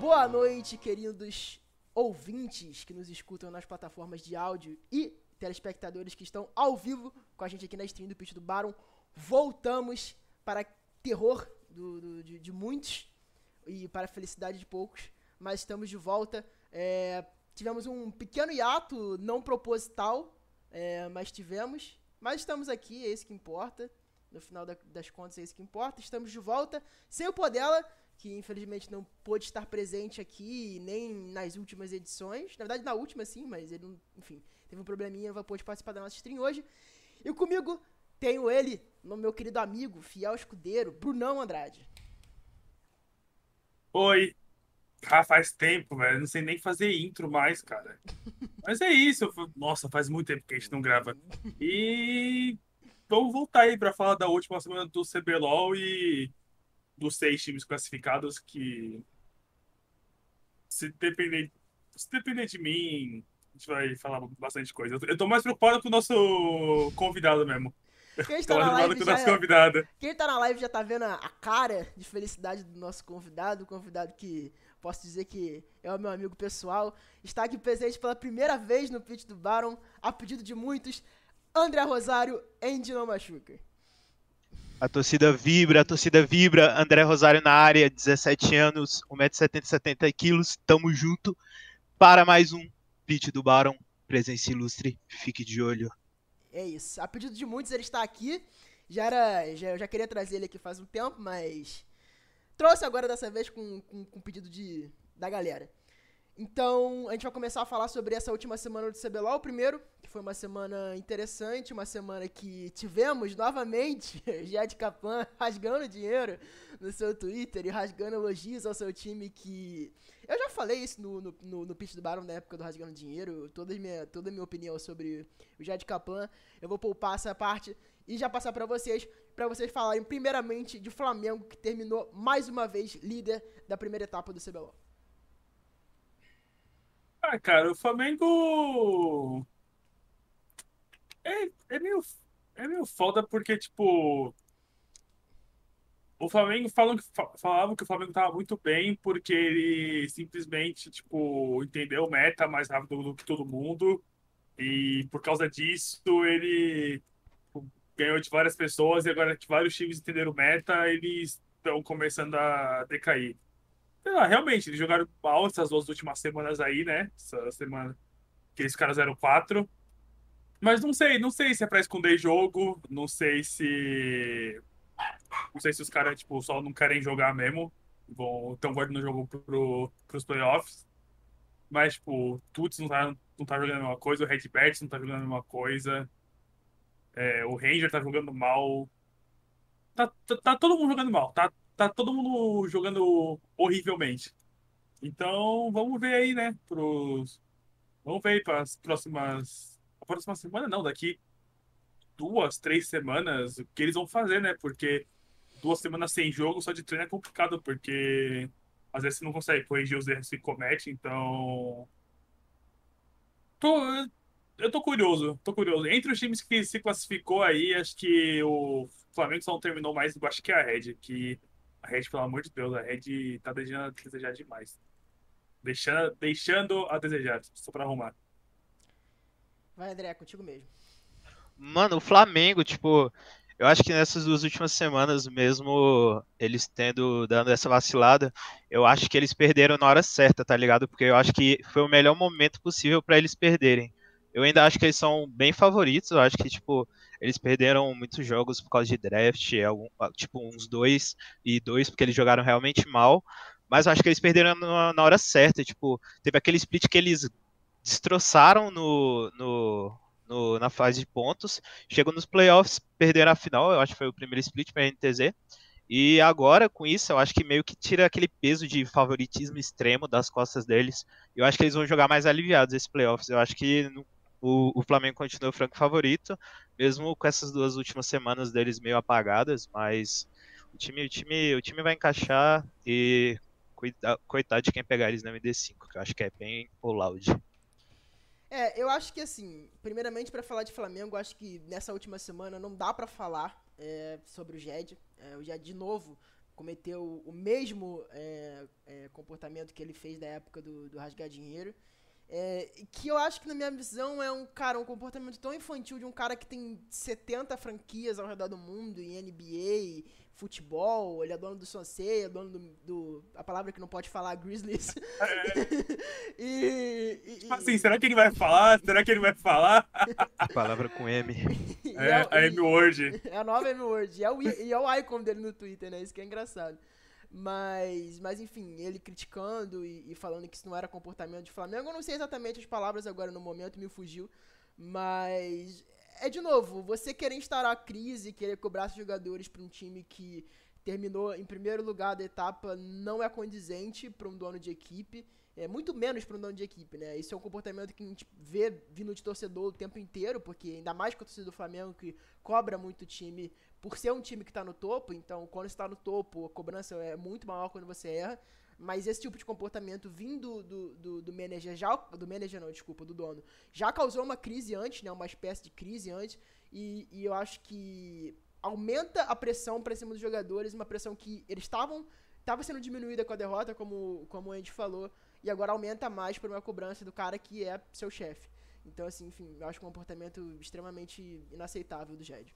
Boa noite, queridos ouvintes que nos escutam nas plataformas de áudio e telespectadores que estão ao vivo com a gente aqui na stream do Pitch do Baron. Voltamos para terror do, do, de, de, muitos e para felicidade de poucos, mas estamos de volta. É, tivemos um pequeno hiato não proposital, é, mas tivemos. Mas estamos aqui, é isso que importa. No final da, das contas, é isso que importa. Estamos de volta, sem o Podela, que infelizmente não pôde estar presente aqui, nem nas últimas edições. Na verdade, na última sim, mas ele, não, enfim, teve um probleminha, não pôde participar da nossa stream hoje. E comigo tenho ele, meu querido amigo, fiel escudeiro, Brunão Andrade. Oi. Ah, faz tempo, velho. Não sei nem fazer intro mais, cara. Mas é isso. Nossa, faz muito tempo que a gente não grava. E vamos voltar aí para falar da última semana do CBLOL e dos seis times classificados que se depender, se depender de mim, a gente vai falar bastante coisa. Eu tô mais preocupado com o nosso convidado mesmo. Quem tá, na live já, é- quem tá na live já tá vendo a cara de felicidade do nosso convidado, o convidado que posso dizer que é o meu amigo pessoal, está aqui presente pela primeira vez no pitch do Baron, a pedido de muitos, André Rosário em Dinamo Schuker. A torcida vibra, a torcida vibra. André Rosário na área, 17 anos, 1,70m, 70 quilos. Tamo junto para mais um pitch do Baron. Presença ilustre, fique de olho. É isso. A pedido de muitos, ele está aqui. Já era. Já, eu já queria trazer ele aqui faz um tempo, mas. Trouxe agora dessa vez com, com, com pedido de, da galera. Então, a gente vai começar a falar sobre essa última semana do CBLOL. Primeiro, que foi uma semana interessante, uma semana que tivemos novamente Jade Capan rasgando dinheiro no seu Twitter e rasgando elogios ao seu time que... Eu já falei isso no, no, no, no pitch do Baron na época do Rasgando Dinheiro, toda a minha, toda a minha opinião sobre o Jade Capan. Eu vou poupar essa parte e já passar para vocês, para vocês falarem primeiramente de Flamengo, que terminou mais uma vez líder da primeira etapa do CBLOL. Ah, cara, o Flamengo. É, é, meio, é meio foda porque, tipo. O Flamengo falam que, falavam que o Flamengo tava muito bem porque ele simplesmente, tipo, entendeu meta mais rápido do que todo mundo. E por causa disso, ele tipo, ganhou de várias pessoas e agora que vários times entenderam meta, eles estão começando a decair. Sei realmente, eles jogaram mal essas duas últimas semanas aí, né? Essa semana que caras eram quatro. Mas não sei, não sei se é pra esconder jogo, não sei se. Não sei se os caras, tipo, só não querem jogar mesmo. Vão, estão guardando o jogo pro, pros playoffs. Mas, tipo, o Tuts não tá, não tá jogando a mesma coisa, o Red Bats não tá jogando a mesma coisa. É, o Ranger tá jogando mal. Tá, tá, tá todo mundo jogando mal. Tá, tá todo mundo jogando horrivelmente. Então, vamos ver aí, né? Pros... Vamos ver aí para as próximas. A próxima semana, não, daqui duas, três semanas, o que eles vão fazer, né? Porque duas semanas sem jogo só de treino é complicado, porque às vezes você não consegue corrigir os erros que comete, então. Tô, eu tô curioso, tô curioso. Entre os times que se classificou aí, acho que o Flamengo só não terminou mais acho que a Red, que a Red, pelo amor de Deus, a Red tá deixando a desejar demais. Deixando, deixando a desejar, só pra arrumar. Vai, André, contigo mesmo. Mano, o Flamengo, tipo, eu acho que nessas duas últimas semanas, mesmo eles tendo dando essa vacilada, eu acho que eles perderam na hora certa, tá ligado? Porque eu acho que foi o melhor momento possível para eles perderem. Eu ainda acho que eles são bem favoritos, eu acho que, tipo, eles perderam muitos jogos por causa de draft, algum, tipo uns dois e dois, porque eles jogaram realmente mal. Mas eu acho que eles perderam na, na hora certa. Tipo, teve aquele split que eles destroçaram no, no, no, na fase de pontos. Chegou nos playoffs, perderam a final. Eu acho que foi o primeiro split para a NTZ. E agora, com isso, eu acho que meio que tira aquele peso de favoritismo extremo das costas deles. Eu acho que eles vão jogar mais aliviados esses playoffs. Eu acho que o, o Flamengo continua o franco favorito, mesmo com essas duas últimas semanas deles meio apagadas, mas o time, o time, o time vai encaixar e coitado de quem pegar eles na MD5, que eu acho que é bem loud. É, eu acho que assim, primeiramente para falar de Flamengo, acho que nessa última semana não dá para falar é, sobre o Jed. É, o Jed de novo cometeu o mesmo é, é, comportamento que ele fez da época do, do rasgar dinheiro. É, que eu acho que, na minha visão, é um cara, um comportamento tão infantil de um cara que tem 70 franquias ao redor do mundo, em NBA, futebol, ele é dono do Sonsei, é dono do, do, A palavra que não pode falar, Grizzlies. É. e, e, tipo assim, será que ele vai falar? Será que ele vai falar? palavra com M. é, é, a M-Word. É a nova M-Word. E, é o, e é o icon dele no Twitter, né? Isso que é engraçado. Mas, mas enfim, ele criticando e, e, falando que isso não era comportamento de Flamengo. Eu não sei exatamente as palavras agora no momento, me fugiu. Mas é de novo, você querer instaurar a crise, querer cobrar seus jogadores para um time que terminou em primeiro lugar da etapa não é condizente para um dono de equipe. É muito menos para um dono de equipe, né? Isso é um comportamento que a gente vê vindo de torcedor o tempo inteiro, porque ainda mais com a torcida do Flamengo que cobra muito o time por ser um time que está no topo, então quando está no topo, a cobrança é muito maior quando você erra. Mas esse tipo de comportamento vindo do, do, do manager, já, do manager não, desculpa, do dono, já causou uma crise antes, né? Uma espécie de crise antes. E, e eu acho que aumenta a pressão para cima dos jogadores, uma pressão que eles estavam estava sendo diminuída com a derrota, como, como a gente falou, e agora aumenta mais por uma cobrança do cara que é seu chefe. Então, assim, enfim, eu acho um comportamento extremamente inaceitável do Jed.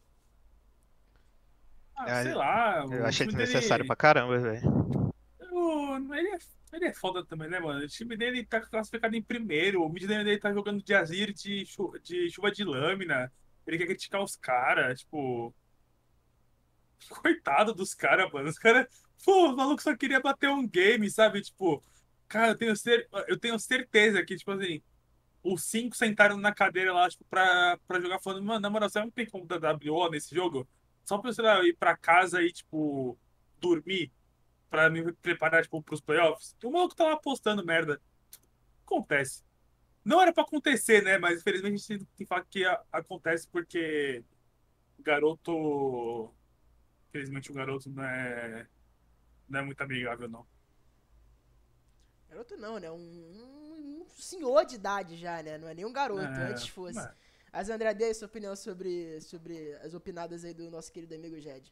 Ah, é, sei lá. Eu achei desnecessário dele... pra caramba, velho. Ele é, ele é foda também, né, mano? O time dele tá classificado em primeiro. O mid dele tá jogando de Azir de, chu de chuva de lâmina. Ele quer criticar os caras, tipo. Coitado dos caras, mano. Os caras. Pô, o maluco só queria bater um game, sabe? Tipo, cara, eu tenho, cer eu tenho certeza que, tipo assim, os cinco sentaram na cadeira lá, tipo, pra, pra jogar falando, mano, na moral, você não tem como dar WO nesse jogo? Só pra você ir pra casa e, tipo, dormir pra me preparar, tipo, pros playoffs. O maluco tá lá postando merda. Acontece. Não era pra acontecer, né? Mas infelizmente a gente tem que falar que acontece porque garoto. Infelizmente o garoto não é. Não é muito amigável, não. Garoto não, né? Um, um senhor de idade já, né? Não é nem um garoto, é, antes fosse. Mas... Mas, André, dê sua opinião sobre, sobre as opinadas aí do nosso querido amigo Jed.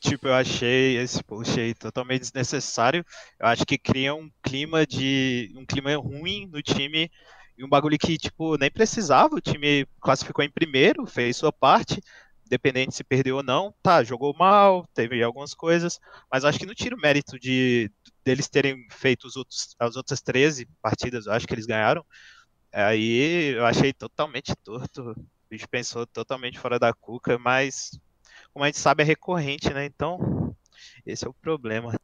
Tipo, eu achei esse post aí totalmente desnecessário. Eu acho que cria um clima de. um clima ruim no time e um bagulho que, tipo, nem precisava. O time classificou em primeiro, fez sua parte, independente se perdeu ou não. Tá, jogou mal, teve algumas coisas, mas acho que não tira o mérito de deles terem feito os outros, as outras 13 partidas, acho que eles ganharam. Aí eu achei totalmente torto. O bicho pensou totalmente fora da cuca, mas como a gente sabe é recorrente, né? Então, esse é o problema.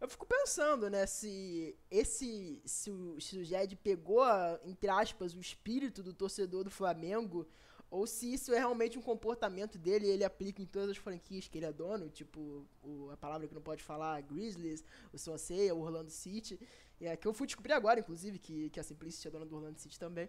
Eu fico pensando, né, se esse se o, se o Jed pegou, entre aspas, o espírito do torcedor do Flamengo, ou se isso é realmente um comportamento dele e ele aplica em todas as franquias que ele é dono, tipo o, a palavra que não pode falar, Grizzlies, o Swansea, o Orlando City. É, que eu fui descobrir agora, inclusive, que, que a Simplicity é dona do Orlando City também.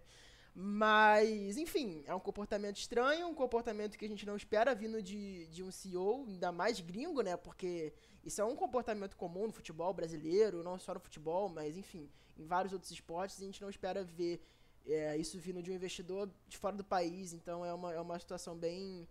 Mas, enfim, é um comportamento estranho, um comportamento que a gente não espera vindo de, de um CEO, ainda mais gringo, né? Porque isso é um comportamento comum no futebol brasileiro, não só no futebol, mas, enfim, em vários outros esportes, a gente não espera ver é, isso vindo de um investidor de fora do país. Então, é uma, é uma situação bem,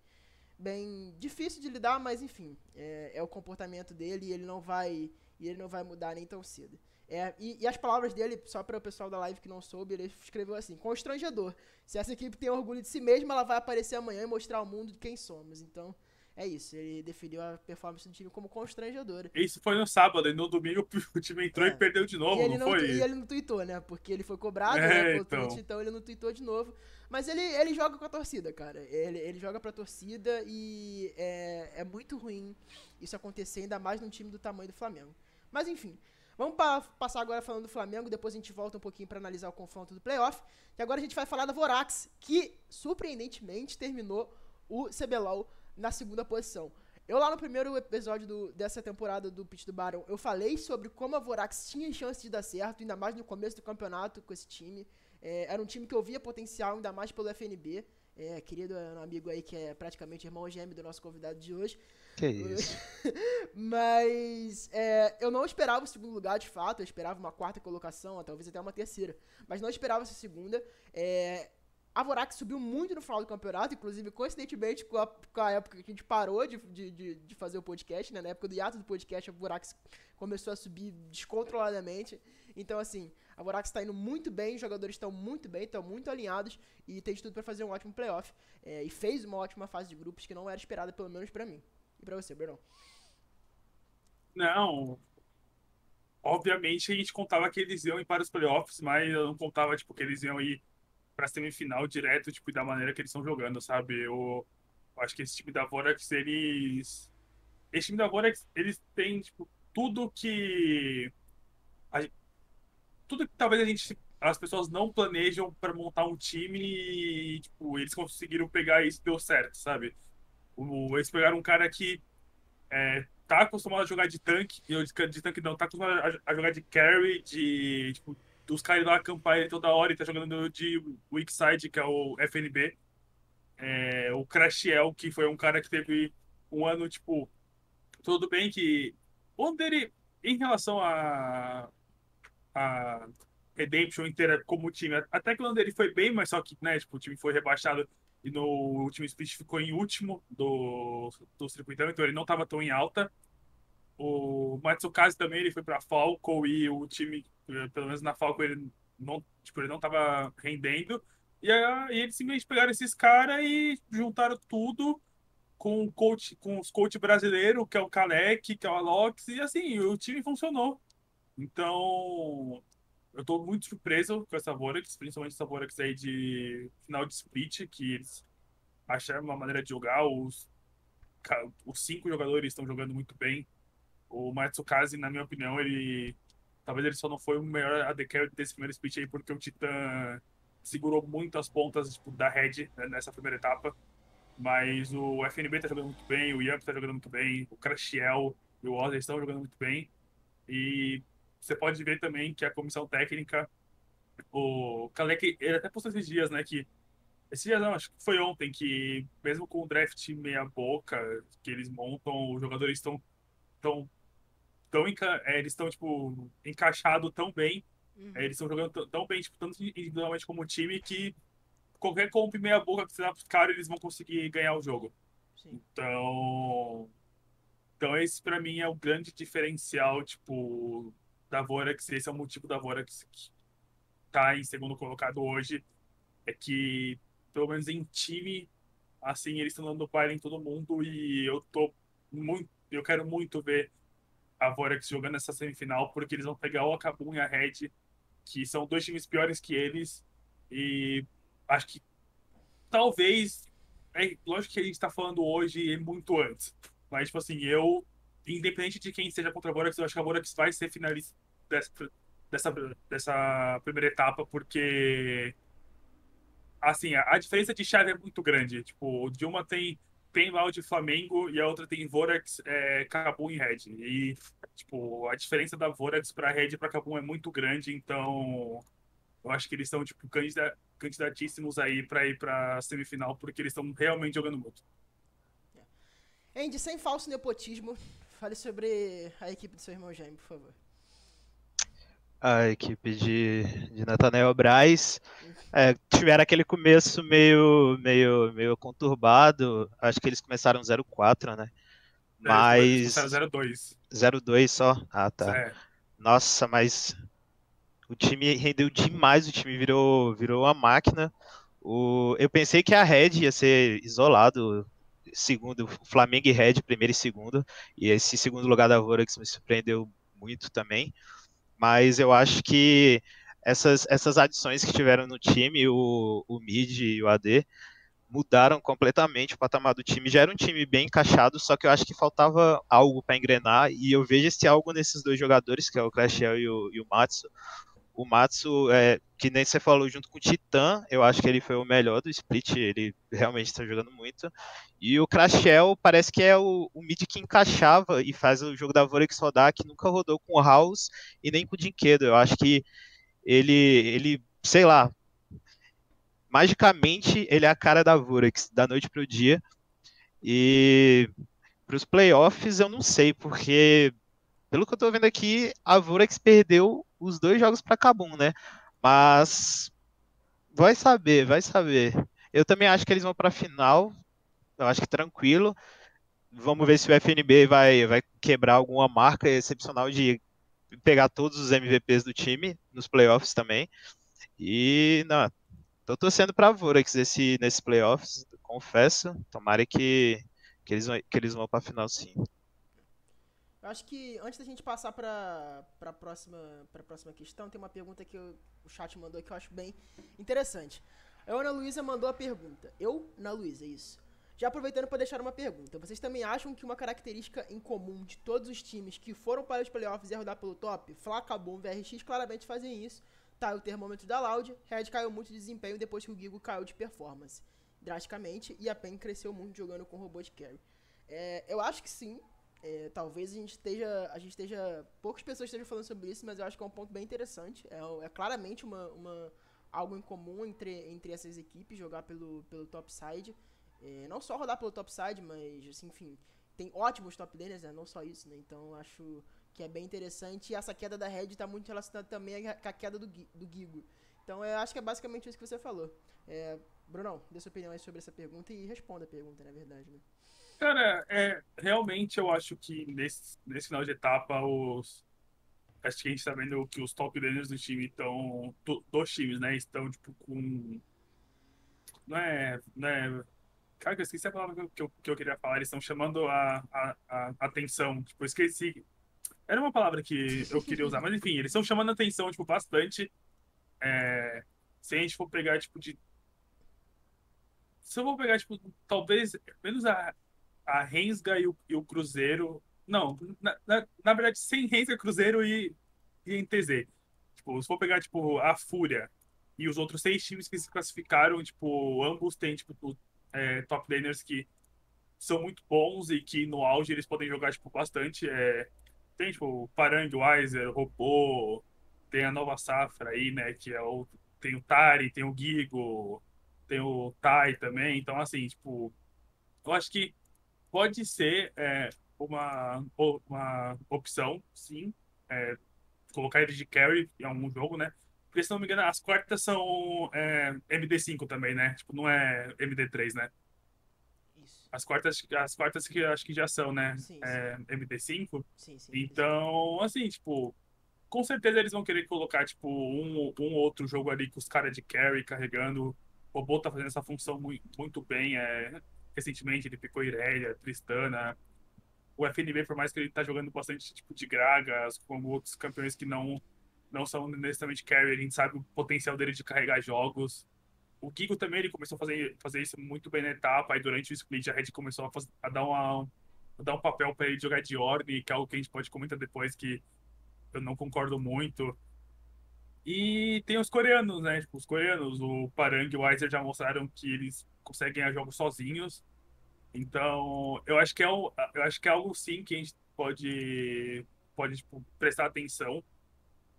bem difícil de lidar, mas, enfim, é, é o comportamento dele e ele não vai, ele não vai mudar nem tão cedo. É, e, e, as palavras dele, só para o pessoal da live que não soube, ele escreveu assim: constrangedor. Se essa equipe tem orgulho de si mesma, ela vai aparecer amanhã e mostrar ao mundo de quem somos. Então, é isso. Ele definiu a performance do time como constrangedora. Isso foi no sábado, e no domingo o time entrou é. e perdeu de novo, não, não, foi? E ele não tweetou, né? Porque ele foi cobrado, é, né? Então. Tweet, então ele não tweetou de novo. Mas ele, ele joga com a torcida, cara. Ele, ele joga pra torcida e é, é muito ruim isso acontecer, ainda mais num time do tamanho do Flamengo. Mas enfim. Vamos pa passar agora falando do Flamengo, depois a gente volta um pouquinho para analisar o confronto do playoff. E agora a gente vai falar da Vorax, que surpreendentemente terminou o CBLOL na segunda posição. Eu lá no primeiro episódio do, dessa temporada do Pitch do Barão, eu falei sobre como a Vorax tinha chance de dar certo, ainda mais no começo do campeonato com esse time. É, era um time que eu via potencial, ainda mais pelo FNB. É, querido amigo aí que é praticamente irmão gêmeo do nosso convidado de hoje. Que isso. Mas é, eu não esperava o segundo lugar, de fato. Eu esperava uma quarta colocação, talvez até uma terceira. Mas não esperava essa segunda. É, a Vorax subiu muito no final do campeonato, inclusive, coincidentemente, com a, com a época que a gente parou de, de, de, fazer o podcast, né? Na época do hiato do podcast, a Vorax começou a subir descontroladamente. Então, assim, a Vorax está indo muito bem, os jogadores estão muito bem, estão muito alinhados e tem de tudo para fazer um ótimo playoff. É, e fez uma ótima fase de grupos que não era esperada, pelo menos para mim. E para você, Bernão? Não. Obviamente a gente contava que eles iam ir para os playoffs, mas eu não contava tipo, que eles iam ir para semifinal direto, tipo, da maneira que eles estão jogando, sabe? Eu, eu, acho que esse time da Vorax, eles. Esse time da Vorax, eles têm, tipo, tudo que. A, tudo que talvez a gente. As pessoas não planejam para montar um time e, tipo, eles conseguiram pegar isso e deu certo, sabe? O, eles pegaram um cara que é, tá acostumado a jogar de tanque, de, de tanque não, tá acostumado a, a jogar de carry, de, tipo, dos caras lá acampar ele toda hora e tá jogando de weak side, que é o FNB. É, o Crashiel, que foi um cara que teve um ano, tipo, tudo bem que onde ele, em relação a, a Redemption inteira como time, até que o dele foi bem, mas só que, né, tipo, o time foi rebaixado e no último split ficou em último do, do circuitão, então ele não estava tão em alta. O Matsukaze também ele foi para Falco e o time, pelo menos na Falco, ele não, tipo, ele não tava rendendo. E aí eles simplesmente pegaram esses caras e juntaram tudo com o coach, com os coach brasileiros, que é o Kalec, que é o Alox, e assim, o time funcionou. Então, eu estou muito surpreso com essa Vorax, principalmente essa Vorax aí de final de split, que eles acharam uma maneira de jogar. Os, os cinco jogadores estão jogando muito bem. O Matsukaze, na minha opinião, ele. Talvez ele só não foi o melhor AD carry desse primeiro split aí, porque o Titan segurou muito as pontas tipo, da Red né, nessa primeira etapa. Mas o FNB tá jogando muito bem, o Yamp tá jogando muito bem, o Crashiel e o Ozzy estão jogando muito bem. E você pode ver também que a comissão técnica, o Kalec, ele até postou esses dias, né, que esses dias não, acho que foi ontem, que mesmo com o draft meia boca que eles montam, os jogadores estão tão tão é, eles estão, tipo, encaixados tão bem, uhum. é, eles estão jogando tão bem, tipo, tanto individualmente como time, que qualquer comp meia boca que você dá caras, eles vão conseguir ganhar o jogo. Sim. Então... Então esse para mim é o grande diferencial, tipo, da Vorax, esse é o motivo da Vorax que tá em segundo colocado hoje, é que, pelo menos em time, assim, eles estão dando baile em todo mundo e eu tô muito, eu quero muito ver a Vorax jogando essa semifinal, porque eles vão pegar o Akabum e a Red, que são dois times piores que eles. E acho que talvez. É, lógico que a gente tá falando hoje e muito antes. Mas, tipo assim, eu. Independente de quem seja contra a Vorax, eu acho que a Vorax vai ser finalista dessa, dessa, dessa primeira etapa, porque. Assim, a, a diferença de chave é muito grande. Tipo, de uma tem tem o de Flamengo e a outra tem Vorax, é, Kabum e Red. E, tipo, a diferença da Vorax pra Red e pra Kabum é muito grande, então eu acho que eles são, tipo, candidatíssimos aí pra ir pra semifinal, porque eles estão realmente jogando muito. Andy, sem falso nepotismo, fale sobre a equipe do seu irmão Jaime, por favor a equipe de, de Nathanael Braz. É, tiveram aquele começo meio, meio, meio conturbado. Acho que eles começaram 0-4, né? É, mas. 0-2. 0-2 só? Ah, tá. É. Nossa, mas o time rendeu demais, o time virou, virou uma máquina. O, eu pensei que a Red ia ser isolado, segundo, Flamengo e Red, primeiro e segundo, e esse segundo lugar da Vorax me surpreendeu muito também mas eu acho que essas, essas adições que tiveram no time, o, o mid e o AD, mudaram completamente o patamar do time. Já era um time bem encaixado, só que eu acho que faltava algo para engrenar, e eu vejo esse algo nesses dois jogadores, que é o Crashel e o, e o Matsu. O Matsu, é, que nem você falou, junto com o Titã, eu acho que ele foi o melhor do split, ele realmente está jogando muito. E o Crashel parece que é o, o, mid que encaixava e faz o jogo da Vorex rodar, que nunca rodou com o House e nem com o Dinquedo. Eu acho que ele, ele, sei lá, magicamente ele é a cara da Vorex, da noite para o dia. E para os playoffs eu não sei, porque pelo que eu estou vendo aqui, a Vorex perdeu os dois jogos para Kabum, né? Mas vai saber, vai saber. Eu também acho que eles vão pra final. Eu acho que tranquilo. Vamos ver se o FNB vai, vai quebrar alguma marca excepcional de pegar todos os MVPs do time nos playoffs também. E, não, tô torcendo pra Vorax nesse, nesses playoffs, confesso. Tomara que, que, eles, vão, que eles vão pra final sim. Eu acho que antes da gente passar para a próxima, próxima questão, tem uma pergunta que eu, o chat mandou que eu acho bem interessante. A Ana Luísa mandou a pergunta. Eu, Ana Luísa, isso. Já aproveitando para deixar uma pergunta, vocês também acham que uma característica em comum de todos os times que foram para os playoffs e rodar pelo top, Flaca, Bom, VRX claramente fazem isso, tá o termômetro da Loud, Red caiu muito de desempenho depois que o Gigo caiu de performance, drasticamente, e a PEN cresceu muito jogando com robô de carry. É, eu acho que sim, é, talvez a gente esteja, a gente esteja, poucas pessoas estejam falando sobre isso, mas eu acho que é um ponto bem interessante, é, é claramente uma, uma, algo em comum entre, entre essas equipes, jogar pelo, pelo topside, é, não só rodar pelo topside, mas, assim, enfim, tem ótimos top laners, né? Não só isso, né? Então acho que é bem interessante. E essa queda da Red está muito relacionada também com a queda do, do Gigo. Então eu acho que é basicamente isso que você falou. É, Brunão, dê sua opinião aí sobre essa pergunta e responda a pergunta, na verdade, né? Cara, é, realmente eu acho que nesse, nesse final de etapa os. Acho que a gente tá vendo que os top laners do time estão. Do, dos times, né? Estão, tipo, com. Não é. Não é Cara, eu esqueci a palavra que eu, que eu queria falar. Eles estão chamando a, a, a, atenção. Tipo, eu esqueci. Era uma palavra que eu queria usar, mas enfim, eles estão chamando a atenção, tipo, bastante. É, se a gente for pegar, tipo, de. Se eu vou pegar, tipo, talvez menos a, a Rensga e o, e o Cruzeiro. Não, na, na, na, verdade, sem Rensga, Cruzeiro e, e NTZ. Tipo, se for pegar, tipo, a Fúria e os outros seis times que se classificaram, tipo, ambos têm, tipo, é, top laners que são muito bons e que no auge eles podem jogar tipo, bastante. É, tem tipo Parang, Weiser, Robô, tem a nova safra aí, né? Que é o. Tem o Tari, tem o Gigo, tem o Tai também. Então, assim, tipo, eu acho que pode ser é, uma, uma opção, sim. É, colocar ele de carry em algum jogo, né? Porque, se não me engano, as quartas são é, MD5 também, né? Tipo, não é MD3, né? Isso. As quartas, as quartas que acho que já são, né? Sim, é, sim. MD5. Sim, sim. Então, assim, tipo, com certeza eles vão querer colocar, tipo, um, um outro jogo ali com os caras de carry carregando. O robô tá fazendo essa função muito, muito bem. É, recentemente ele picou Irelia, Tristana. O FNB, por mais que ele tá jogando bastante tipo de Gragas, como outros campeões que não não são necessariamente carry, a gente sabe o potencial dele de carregar jogos. O Kiko também ele começou a fazer, fazer isso muito bem na etapa, aí durante o split a Red começou a, fazer, a dar, uma, a dar um papel para ele jogar de Orne, que é algo que a gente pode comentar depois, que eu não concordo muito. E tem os coreanos, né? Tipo, os coreanos, o Parang e o Weiser já mostraram que eles conseguem ganhar jogos sozinhos. Então, eu acho que é, eu acho que é algo sim que a gente pode, pode tipo, prestar atenção.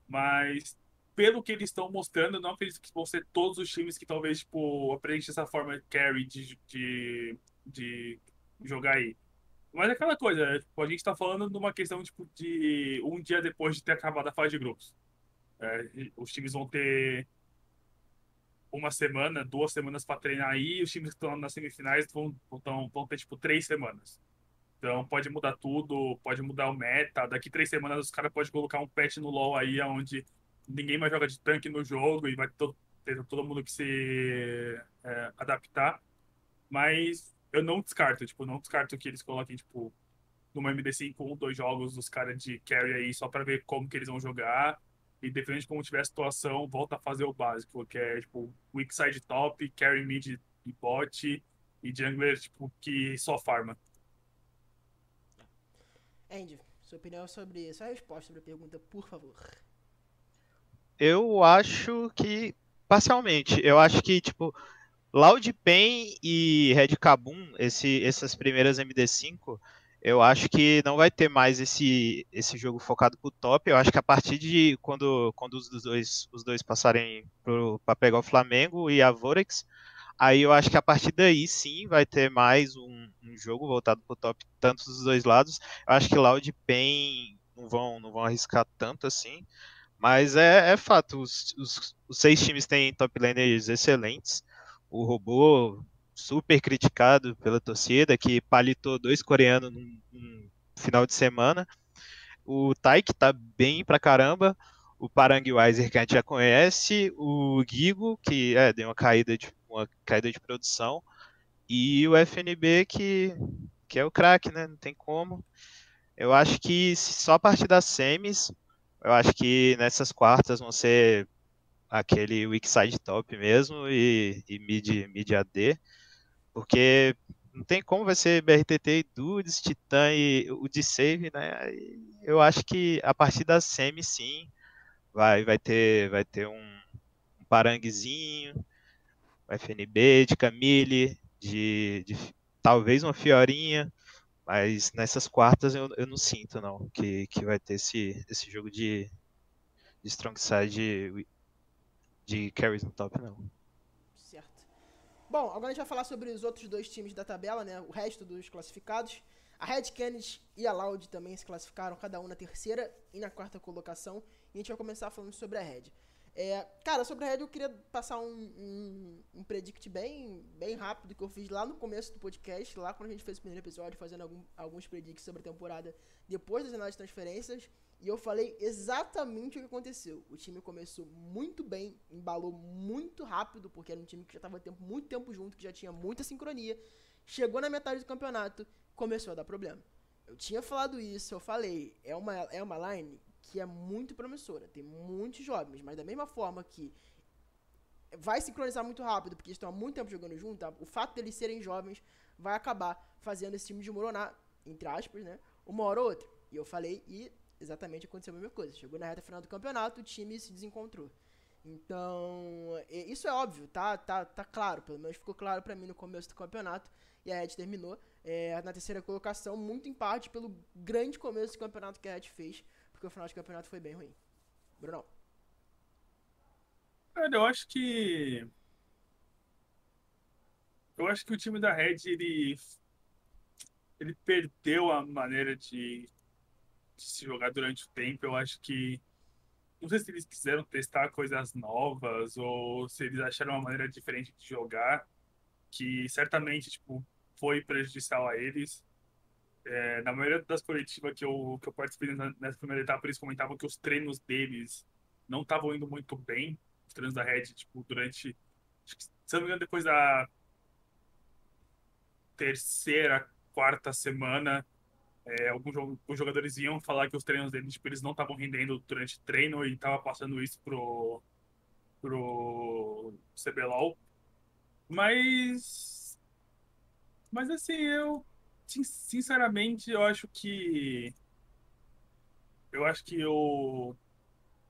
Mas, pelo que eles estão mostrando, não acredito que vão ser todos os times que talvez, tipo, apresentem essa forma carry de, de, de jogar aí. Mas é aquela coisa, tipo, a gente está falando de uma questão tipo, de um dia depois de ter acabado a fase de grupos. É, os times vão ter uma semana, duas semanas para treinar aí, e os times que estão nas semifinais vão, vão, vão ter tipo três semanas. Então pode mudar tudo, pode mudar o meta. Daqui três semanas os caras podem colocar um patch no LoL aí, onde ninguém mais joga de tanque no jogo e vai ter todo mundo que se é, adaptar. Mas eu não descarto, tipo, não descarto que eles coloquem, tipo, numa MD5 um, dois jogos dos caras de carry aí, só para ver como que eles vão jogar. E dependendo de como tiver a situação, volta a fazer o básico, que é, tipo, weak side top, carry mid e bot, e jungler, tipo, que só farma. Andy, sua opinião sobre. Sua resposta sobre a pergunta, por favor. Eu acho que. Parcialmente. Eu acho que, tipo, Loud Pen e Red Kabum, esse, essas primeiras MD5, eu acho que não vai ter mais esse, esse jogo focado pro top. Eu acho que a partir de quando, quando os, dois, os dois passarem para pegar o Flamengo e a Vorex, Aí eu acho que a partir daí sim vai ter mais um, um jogo voltado para o top, tanto dos dois lados. Eu acho que Loud e Pen não vão, não vão arriscar tanto assim. Mas é, é fato, os, os, os, seis times têm top laners excelentes. O robô, super criticado pela torcida, que palitou dois coreanos num, num final de semana. O Taik tá bem pra caramba. O Weiser que a gente já conhece. O Gigo, que é, deu uma caída de, uma caída de produção. E o FNB, que, que é o craque, né? Não tem como. Eu acho que só a partir das semis, eu acho que nessas quartas vão ser aquele weak side top mesmo e, e mid, mid AD, porque não tem como vai ser BRTT e Dudes, Titã e o de save, né? Eu acho que a partir das semis sim vai vai ter vai ter um, um paranguezinho, FNB de Camille, de, de talvez uma Fiorinha, mas nessas quartas eu, eu não sinto não que, que vai ter esse, esse jogo de, de strong side de, de carries no top não. Bom, agora a gente vai falar sobre os outros dois times da tabela, né? O resto dos classificados. A Red Canids e a Loud também se classificaram, cada um na terceira e na quarta colocação. E a gente vai começar falando sobre a Red. É, cara, sobre a Red eu queria passar um, um, um, predict bem, bem rápido que eu fiz lá no começo do podcast, lá quando a gente fez o primeiro episódio, fazendo algum, alguns predicts sobre a temporada depois das análises de transferências. E eu falei exatamente o que aconteceu. O time começou muito bem, embalou muito rápido, porque era um time que já estava tempo, muito tempo junto, que já tinha muita sincronia. Chegou na metade do campeonato, começou a dar problema. Eu tinha falado isso, eu falei, é uma, é uma line que é muito promissora. Tem muitos jovens, mas da mesma forma que vai sincronizar muito rápido, porque estão há muito tempo jogando junto, tá? o fato deles serem jovens vai acabar fazendo esse time desmoronar, entre aspas, né? Uma hora ou outra. E eu falei, e exatamente aconteceu a mesma coisa. Chegou na reta final do campeonato, o time se desencontrou. Então, isso é óbvio, tá, tá, tá claro, pelo menos ficou claro para mim no começo do campeonato. E a Red terminou é, na terceira colocação, muito em parte pelo grande começo do campeonato que a Red fez porque o final de campeonato foi bem ruim. Bruno. Eu acho que. Eu acho que o time da Red, ele. Ele perdeu a maneira de se jogar durante o tempo. Eu acho que. Não sei se eles quiseram testar coisas novas ou se eles acharam uma maneira diferente de jogar que certamente tipo foi prejudicial a eles. É, na maioria das coletivas que eu, que eu participei nessa primeira etapa, eles comentavam que os treinos deles não estavam indo muito bem, os treinos da Red, tipo, durante. Se não me engano, depois da terceira, quarta semana, é, alguns, jogadores iam falar que os treinos deles, tipo, eles não estavam rendendo durante treino e tava passando isso pro, pro CBLOL. Mas. Mas assim, eu sinceramente, eu acho que. Eu acho que o.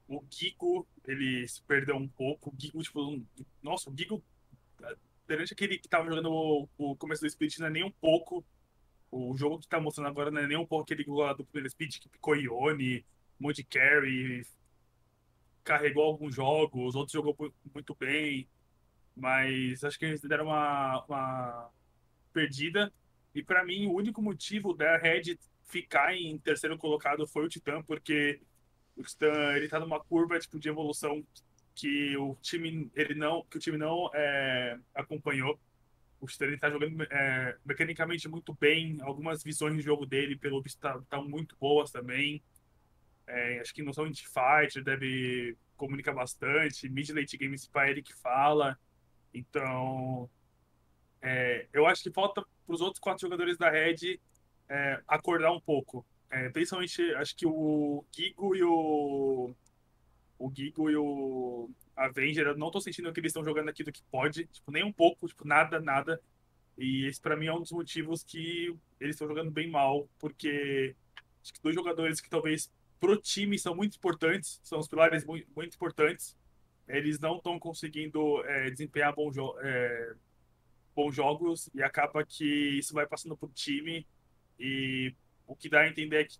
O Gigo, ele se perdeu um pouco. O Gigo, tipo. Um, nossa, o Gigo. Perante aquele que tava jogando o, o começo do Split, não é nem um pouco. O jogo que tá mostrando agora não é nem um pouco aquele lá do primeiro Split que picou Ione, Moody Carry, carregou alguns jogos, outros jogou muito bem. Mas acho que eles deram uma, uma perdida. E para mim, o único motivo da Red ficar em terceiro colocado foi o Titã, porque o Titã ele tá numa curva tipo, de evolução que o time ele não que o time não é, acompanhou. O Titã ele tá jogando é, mecanicamente muito bem, algumas visões de jogo dele pelo visto tá, tá muito boas também. É, acho que noção de fight deve comunicar bastante, mid late game para ele que fala. Então, é, eu acho que falta para os outros quatro jogadores da Red é, acordar um pouco. É, principalmente, acho que o Gigo e o. O Gigo e o Avenger, eu não estou sentindo que eles estão jogando aqui do que pode, tipo, nem um pouco, tipo, nada, nada. E esse para mim é um dos motivos que eles estão jogando bem mal, porque acho que dois jogadores que talvez pro time são muito importantes, são os pilares muito, muito importantes, eles não estão conseguindo é, desempenhar bom jogo. É, bons jogos e acaba que isso vai passando pro time e o que dá a entender é que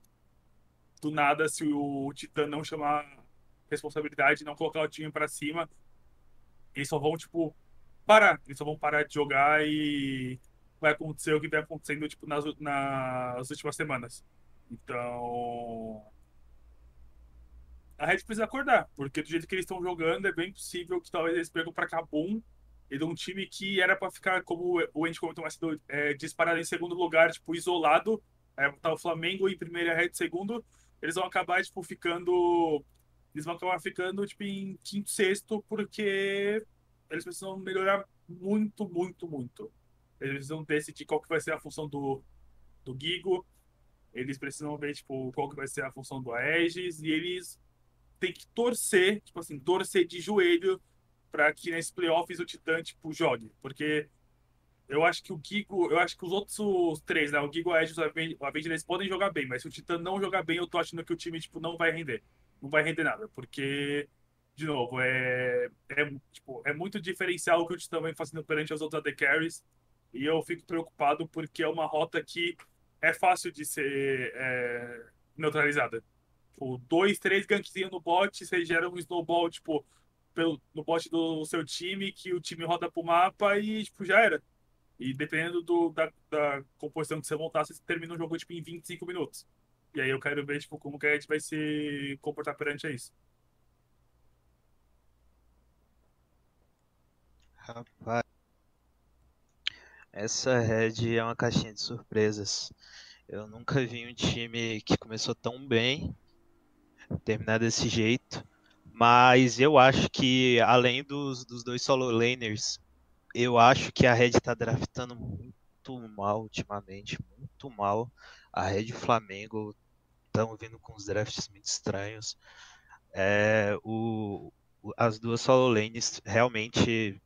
do nada, se o Titã não chamar responsabilidade, não colocar o time para cima, eles só vão, tipo, parar. Eles só vão parar de jogar e vai acontecer o que vem acontecendo, tipo, nas, nas últimas semanas. Então... a Red precisa acordar, porque do jeito que eles estão jogando, é bem possível que talvez eles percam para Cabum e de um time que era para ficar, como o Andy comentou mais cedo, é, disparado em segundo lugar, tipo, isolado. É, tá o Flamengo em primeiro e a Red segundo. Eles vão acabar, tipo, ficando. Eles vão acabar ficando, tipo, em quinto, sexto, porque eles precisam melhorar muito, muito, muito. Eles precisam decidir qual que vai ser a função do, do Gigo. Eles precisam ver, tipo, qual que vai ser a função do Aegis. E eles têm que torcer, tipo assim, torcer de joelho para que nesse playoffs o Titã, tipo, jogue. Porque eu acho que o Gigo, eu acho que os outros três, né? O Gigo, o Aegis o Avenger, eles podem jogar bem. Mas se o Titã não jogar bem, eu tô achando que o time, tipo, não vai render. Não vai render nada. Porque de novo, é, é, tipo, é muito diferencial o que o Titã vem fazendo perante as outras AD Carries. E eu fico preocupado porque é uma rota que é fácil de ser é, neutralizada. Tipo, dois, três gankzinhos no bot, você gera um snowball, tipo, pelo, no bot do seu time, que o time roda pro mapa e, tipo, já era. E dependendo do, da, da composição que você montar, você termina o jogo, tipo, em 25 minutos. E aí eu quero ver, tipo, como que a gente vai se comportar perante a isso. Rapaz, essa Red é uma caixinha de surpresas. Eu nunca vi um time que começou tão bem terminar desse jeito. Mas eu acho que, além dos, dos dois solo laners, eu acho que a Red tá draftando muito mal ultimamente, muito mal. A Red Flamengo estão vindo com os drafts muito estranhos. É, o, as duas solo lanes realmente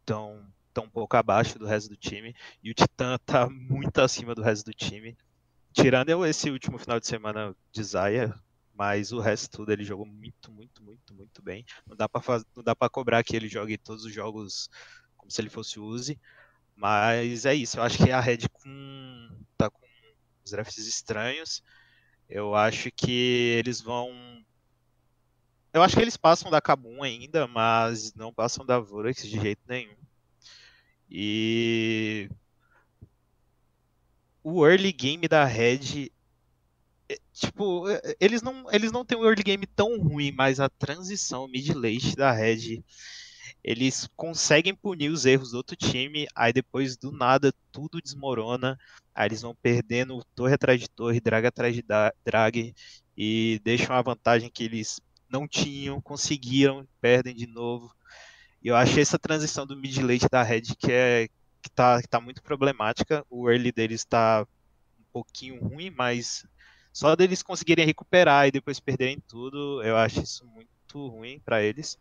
estão tão um pouco abaixo do resto do time e o Titã tá muito acima do resto do time. Tirando esse último final de semana de Zaya, mas o resto tudo ele jogou muito, muito, muito, muito bem. Não dá para não dá para cobrar que ele jogue todos os jogos como se ele fosse o Uzi, mas é isso. Eu acho que a Red com tá com os drafts estranhos. Eu acho que eles vão eu acho que eles passam da Kabum ainda, mas não passam da Vorax de jeito nenhum. E o early game da Red é, tipo, é, eles não, eles não têm um early game tão ruim, mas a transição mid late da Red, eles conseguem punir os erros do outro time, aí depois do nada tudo desmorona, aí eles vão perdendo torre atrás de torre, drag atrás de drag e deixam a vantagem que eles não tinham, conseguiram, perdem de novo. E eu achei essa transição do mid late da Red que é que tá, que tá muito problemática. O early deles está um pouquinho ruim, mas só deles conseguirem recuperar e depois perderem tudo, eu acho isso muito ruim para eles.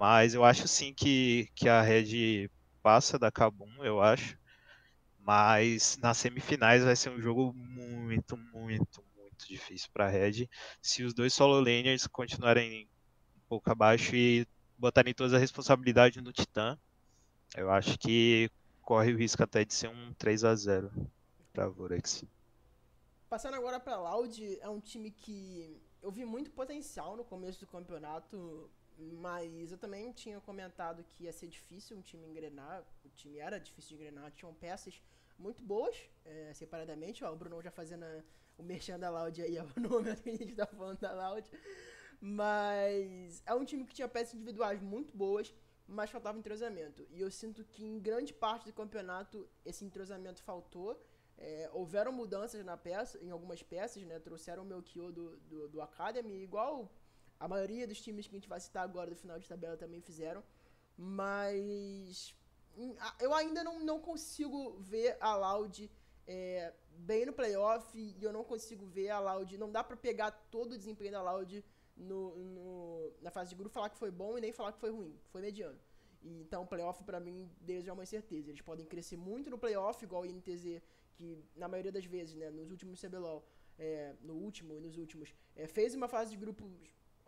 Mas eu acho sim que, que a Red passa da Kabum, eu acho. Mas nas semifinais vai ser um jogo muito, muito, muito difícil para a Red. Se os dois solo laners continuarem um pouco abaixo e botarem toda a responsabilidade no Titã, eu acho que corre o risco até de ser um 3 a 0 para Vorex. Passando agora para Loud, é um time que eu vi muito potencial no começo do campeonato, mas eu também tinha comentado que ia ser difícil um time engrenar. O time era difícil de engrenar, tinham peças muito boas, é, separadamente. Ó, o Bruno já fazendo a, o merchan da Loud aí, ó, no momento que a gente tá falando da Loud. Mas é um time que tinha peças individuais muito boas, mas faltava entrosamento. E eu sinto que em grande parte do campeonato esse entrosamento faltou. É, houveram mudanças na peça, em algumas peças, né? Trouxeram o Melchior do, do, do Academy, igual a maioria dos times que a gente vai citar agora do final de tabela também fizeram. Mas eu ainda não, não consigo ver a Loud é, bem no playoff e eu não consigo ver a Loud. Não dá para pegar todo o desempenho da Loud no, no, na fase de grupo falar que foi bom e nem falar que foi ruim. Foi mediano. E, então, playoff para mim deles é uma certeza. Eles podem crescer muito no playoff, igual o INTZ, que na maioria das vezes, né, nos últimos CBLOL, é, no último e nos últimos, é, fez uma fase de grupo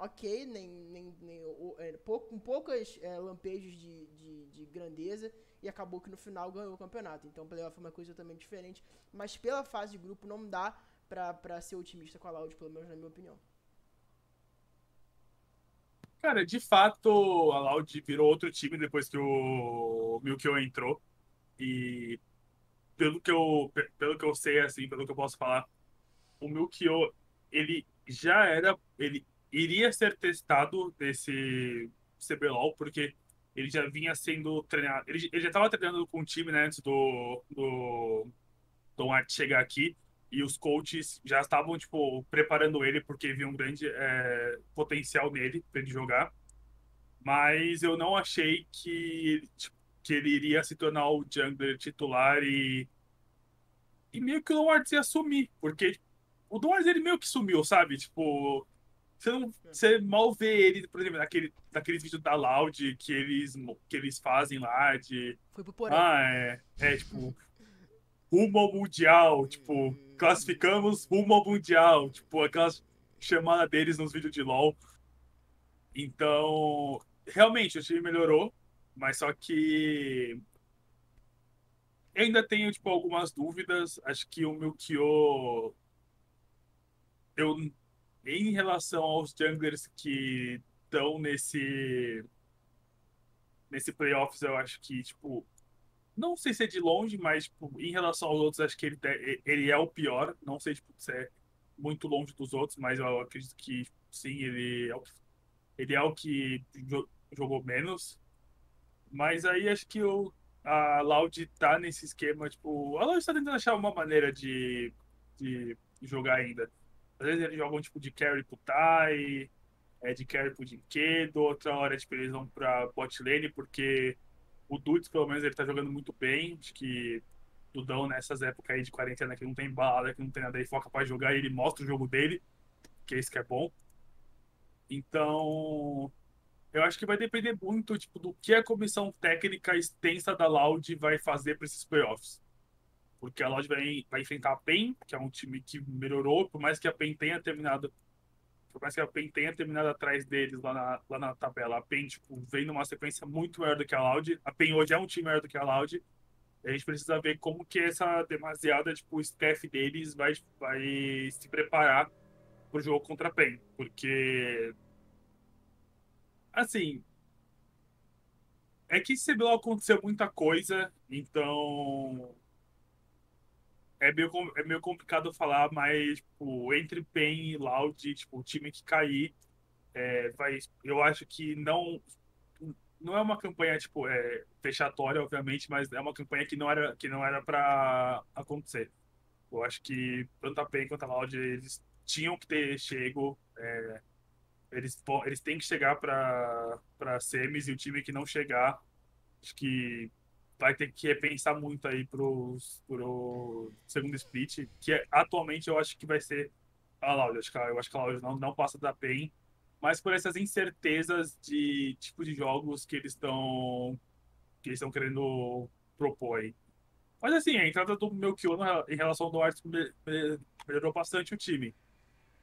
ok, nem, nem, nem é, com poucas é, lampejos de, de, de, grandeza e acabou que no final ganhou o campeonato. Então, playoff é uma coisa totalmente diferente. Mas pela fase de grupo não dá pra ser otimista com a Loud, pelo menos na minha opinião. Cara, de fato, a Loud virou outro time depois que o Milkyo entrou. E pelo que eu, pelo que eu sei, assim, pelo que eu posso falar, o Milkyo, ele já era, ele iria ser testado nesse CBLOL, porque ele já vinha sendo treinado. Ele, ele já estava treinando com o time né, antes do, do Tom Art chegar aqui. E os coaches já estavam, tipo, preparando ele porque viam um grande é, potencial nele para ele jogar. Mas eu não achei que, tipo, que ele iria se tornar o jungler titular e. E meio que o Don ia sumir, porque o Don ele meio que sumiu, sabe? Tipo, você, não, você mal vê ele, por exemplo, naquele, naqueles vídeos da Loud que eles, que eles fazem lá de. Foi pro porão. Ah, é. É, tipo. rumo ao Mundial. Tipo, classificamos rumo ao Mundial. Tipo, aquelas chamadas deles nos vídeos de LOL. Então, realmente, o time melhorou. Mas só que. Eu ainda tenho, tipo, algumas dúvidas. Acho que o Milkyo. Eu em relação aos junglers que estão nesse nesse playoffs, eu acho que, tipo, não sei se é de longe, mas tipo, em relação aos outros, acho que ele, ele é o pior. Não sei tipo, se é muito longe dos outros, mas eu acredito que sim, ele é o, ele é o que jogou menos. Mas aí acho que o, a Loud tá nesse esquema, tipo, a Loud tá tentando achar uma maneira de, de jogar ainda. Às vezes eles jogam tipo de carry pro Tai, é, de carry pro Dinquedo, outra hora tipo, eles vão pra bot lane, porque o Dudes, pelo menos, ele tá jogando muito bem. Acho que Dudão, nessas épocas aí de quarentena, que não tem balada, que não tem nada aí, foca pra jogar, e ele mostra o jogo dele, que é isso que é bom. Então, eu acho que vai depender muito tipo, do que a comissão técnica extensa da Loud vai fazer para esses playoffs porque a Loud vai, vai enfrentar a PEN, que é um time que melhorou, por mais que a PEN tenha terminado por mais que a PEN tenha terminado atrás deles lá na, lá na tabela, a PEN tipo, vem numa sequência muito maior do que a Loud. A PEN hoje é um time maior do que a Loud. A gente precisa ver como que essa demasiada, tipo, o staff deles vai, vai se preparar pro jogo contra a PEN. Porque, assim, é que CBLOL aconteceu muita coisa, então é meio, é meio complicado falar, mas tipo, entre PEN e Loud, tipo, o time que cair, é, vai, eu acho que não não é uma campanha tipo é, fechatória, obviamente, mas é uma campanha que não era que não era para acontecer. Eu acho que tanto a PEN quanto a Loud eles tinham que ter chego, é, eles eles têm que chegar para para semis e o time que não chegar, acho que vai ter que repensar muito aí pro, pro segundo split, que é, atualmente eu acho que vai ser a Laude. Eu acho que a Laude não, não passa da PEN, mas por essas incertezas de tipo de jogos que eles estão que estão querendo propor aí. Mas assim, a entrada do Melchior em relação ao Duarte melhorou bastante o time.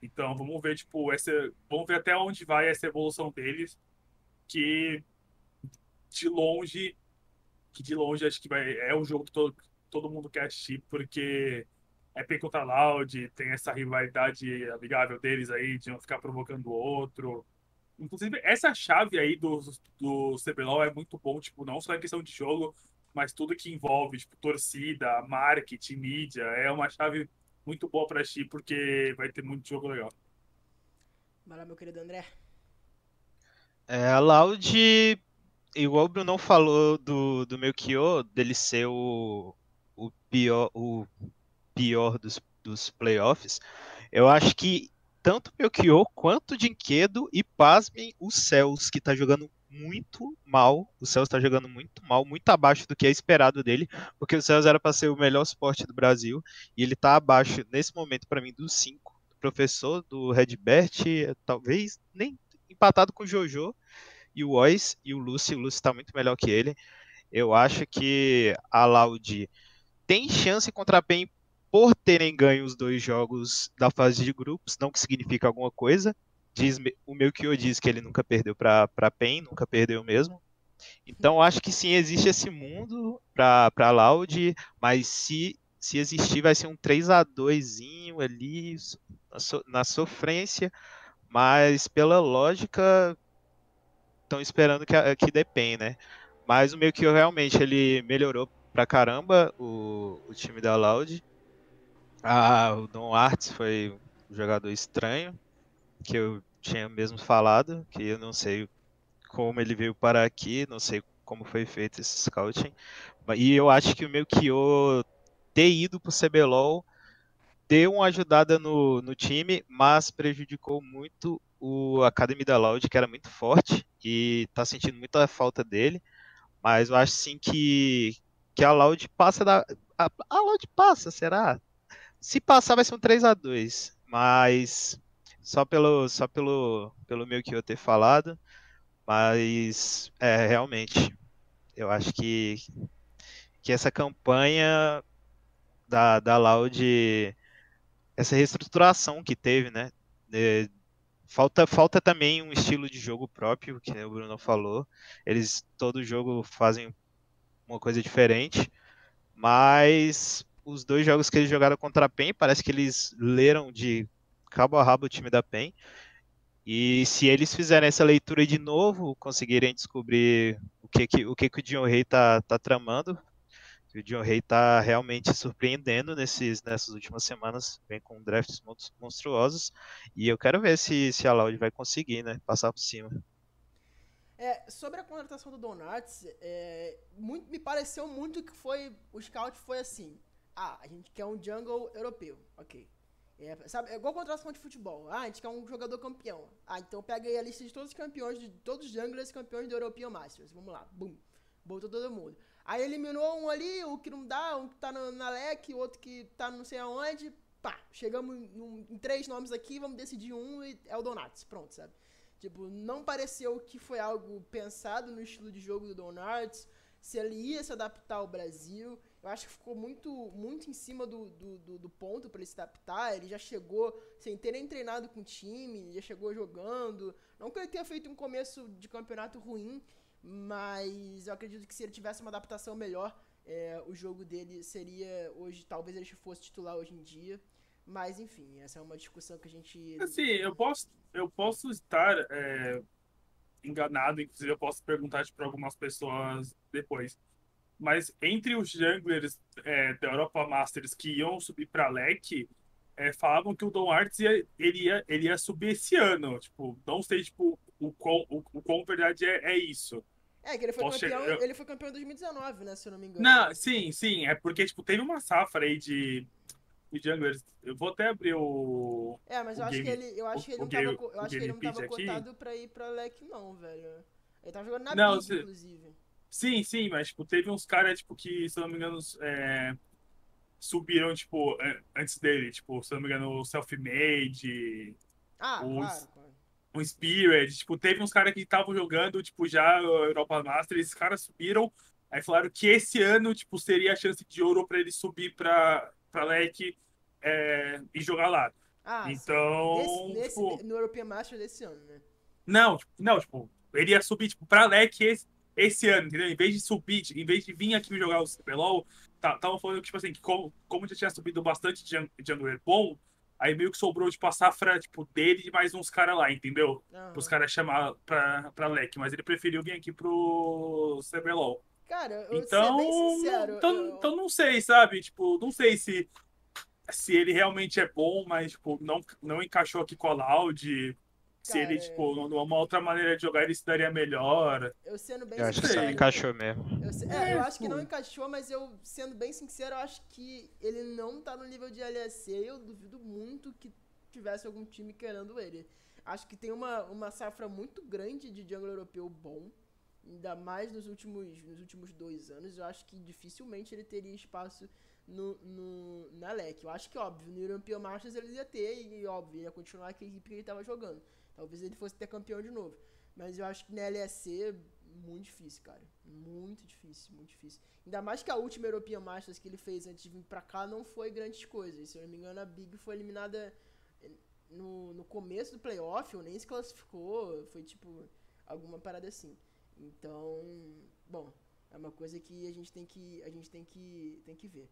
Então vamos ver, tipo, essa, vamos ver até onde vai essa evolução deles, que de longe que de longe acho que vai, é o jogo que todo, todo mundo quer assistir, porque é Pen contra Loud, tem essa rivalidade amigável deles aí, de não ficar provocando o outro. Inclusive, essa chave aí do, do CBLOL é muito bom, tipo, não só em questão de jogo, mas tudo que envolve, tipo, torcida, marketing, mídia, é uma chave muito boa para assistir, porque vai ter muito jogo legal. Vai lá, meu querido André. É, a Loud igual o Bruno falou do, do Melchior, dele ser o, o pior, o pior dos, dos playoffs, eu acho que tanto o Melchior quanto Dinquedo e pasmem o Céus, que tá jogando muito mal. O Céus tá jogando muito mal, muito abaixo do que é esperado dele, porque o Céus era para ser o melhor esporte do Brasil e ele tá abaixo nesse momento para mim dos cinco. Do professor, do Redbert, talvez nem empatado com o Jojo e o Ois e o Lucy. O Lucy está muito melhor que ele. Eu acho que a Loud tem chance contra a PEN por terem ganho os dois jogos da fase de grupos, não que significa alguma coisa. Diz, o eu diz que ele nunca perdeu para a PEN, nunca perdeu mesmo. Então acho que sim, existe esse mundo para a Loud, mas se, se existir vai ser um 3 a 2 ali na, so, na sofrência, mas pela lógica estão esperando que, que depém, né? Mas o meio que realmente ele melhorou pra caramba o, o time da Loud. Ah, o Don Arts foi um jogador estranho, que eu tinha mesmo falado, que eu não sei como ele veio parar aqui, não sei como foi feito esse scouting. E eu acho que o meu Kyo ter ido pro CBLOL deu uma ajudada no, no time, mas prejudicou muito o Academy da Loud, que era muito forte, e tá sentindo muita falta dele. Mas eu acho sim que, que a Loud passa da. A, a Loud passa, será? Se passar, vai ser um 3 a 2 Mas só pelo, só pelo, pelo meu que eu ter falado. Mas é, realmente, eu acho que, que essa campanha da, da Loud, essa reestruturação que teve, né? Falta, falta também um estilo de jogo próprio, que o Bruno falou. Eles todo jogo fazem uma coisa diferente, mas os dois jogos que eles jogaram contra a PEN, parece que eles leram de cabo a rabo o time da PEN. E se eles fizerem essa leitura de novo, conseguirem descobrir o que, que, o, que, que o Dion Rey tá, tá tramando, o Dion Rey tá realmente surpreendendo nesses, nessas últimas semanas, vem com drafts monstruosos, e eu quero ver se, se a Loud vai conseguir, né, passar por cima. É, sobre a contratação do Donuts, é, muito, me pareceu muito que foi, o scout foi assim, ah, a gente quer um jungle europeu, ok. É, sabe, é igual contratação de futebol. Ah, a gente quer um jogador campeão. Ah, então pega a lista de todos os campeões, de todos os junglers campeões do European Masters. Vamos lá, bum. Botou todo mundo. Aí eliminou um ali, o que não dá, um que tá no, na LEC, outro que tá não sei aonde. Pá, chegamos em, em três nomes aqui, vamos decidir um e é o Donuts. Pronto, sabe? Tipo, não pareceu que foi algo pensado no estilo de jogo do Donuts, se ele ia se adaptar ao Brasil. Eu acho que ficou muito, muito em cima do, do, do, do ponto para ele se adaptar. Ele já chegou sem ter nem treinado com o time, já chegou jogando. Não que ele tenha feito um começo de campeonato ruim, mas eu acredito que se ele tivesse uma adaptação melhor, é, o jogo dele seria hoje, talvez ele fosse titular hoje em dia. Mas enfim, essa é uma discussão que a gente. Assim, eu posso, eu posso estar é, enganado, inclusive eu posso perguntar para algumas pessoas depois mas entre os junglers é, da Europa Masters que iam subir para LEC, é, falavam que o Dom Arts ia, ele, ia, ele ia subir esse ano. Tipo, não sei tipo, o, quão, o, o quão verdade é, é isso. É, que ele foi, campeão, eu... ele foi campeão em 2019, né, se eu não me engano. Não, sim, sim. É porque, tipo, teve uma safra aí de, de junglers. Eu vou até abrir o. É, mas eu acho, game, que ele, eu acho que ele não game, tava, eu acho que ele não tava cotado pra ir pra LEC, não, velho. Ele tava jogando na não, Big, se... inclusive. Sim, sim, mas tipo, teve uns caras tipo, que, se eu não me engano, é, subiram, tipo, antes dele, tipo, se eu não me engano, o Self-Made. Ah, os, claro, claro. Um Spirit, tipo, teve uns caras que estavam jogando, tipo, já Europa Master, esses caras subiram. Aí falaram que esse ano, tipo, seria a chance de ouro para ele subir pra, pra LEC é, e jogar lá. Ah, então. Nesse, tipo, nesse, no European Master desse ano, né? Não, tipo, não, tipo, ele ia subir, tipo, pra LEC esse, esse ano, entendeu? Em vez de subir, em vez de vir aqui jogar o CBLOL, estavam tá, falando que, tipo assim, que como, como já tinha subido bastante de Jungler bom, aí meio que sobrou, tipo, a safra, tipo, dele e mais uns caras lá, entendeu? Uhum. Os caras chamar pra, pra leque, mas ele preferiu vir aqui pro CBLOL. Cara, eu então, ser bem sincero, então, eu... então não sei, sabe? Tipo, não sei se se ele realmente é bom, mas tipo, não, não encaixou aqui com a Loud. Se Cara, ele, tipo, numa outra maneira de jogar, ele se daria melhor. Eu sendo bem eu acho sincero, que não encaixou mesmo. Eu, é, eu acho que não encaixou, mas eu, sendo bem sincero, eu acho que ele não tá no nível de LSC. Eu duvido muito que tivesse algum time querendo ele. Acho que tem uma, uma safra muito grande de jungle europeu bom. Ainda mais nos últimos, nos últimos dois anos. Eu acho que dificilmente ele teria espaço no, no, na LEC. Eu acho que, óbvio, no European Masters ele ia ter, e óbvio, ia continuar com a equipe que ele estava jogando. Talvez ele fosse ter campeão de novo. Mas eu acho que na LEC muito difícil, cara. Muito difícil, muito difícil. Ainda mais que a última European Masters que ele fez antes de vir pra cá não foi grandes coisas. Se eu não me engano, a Big foi eliminada no, no começo do playoff, ou nem se classificou. Foi tipo alguma parada assim. Então, bom, é uma coisa que a gente tem que, a gente tem que, tem que ver.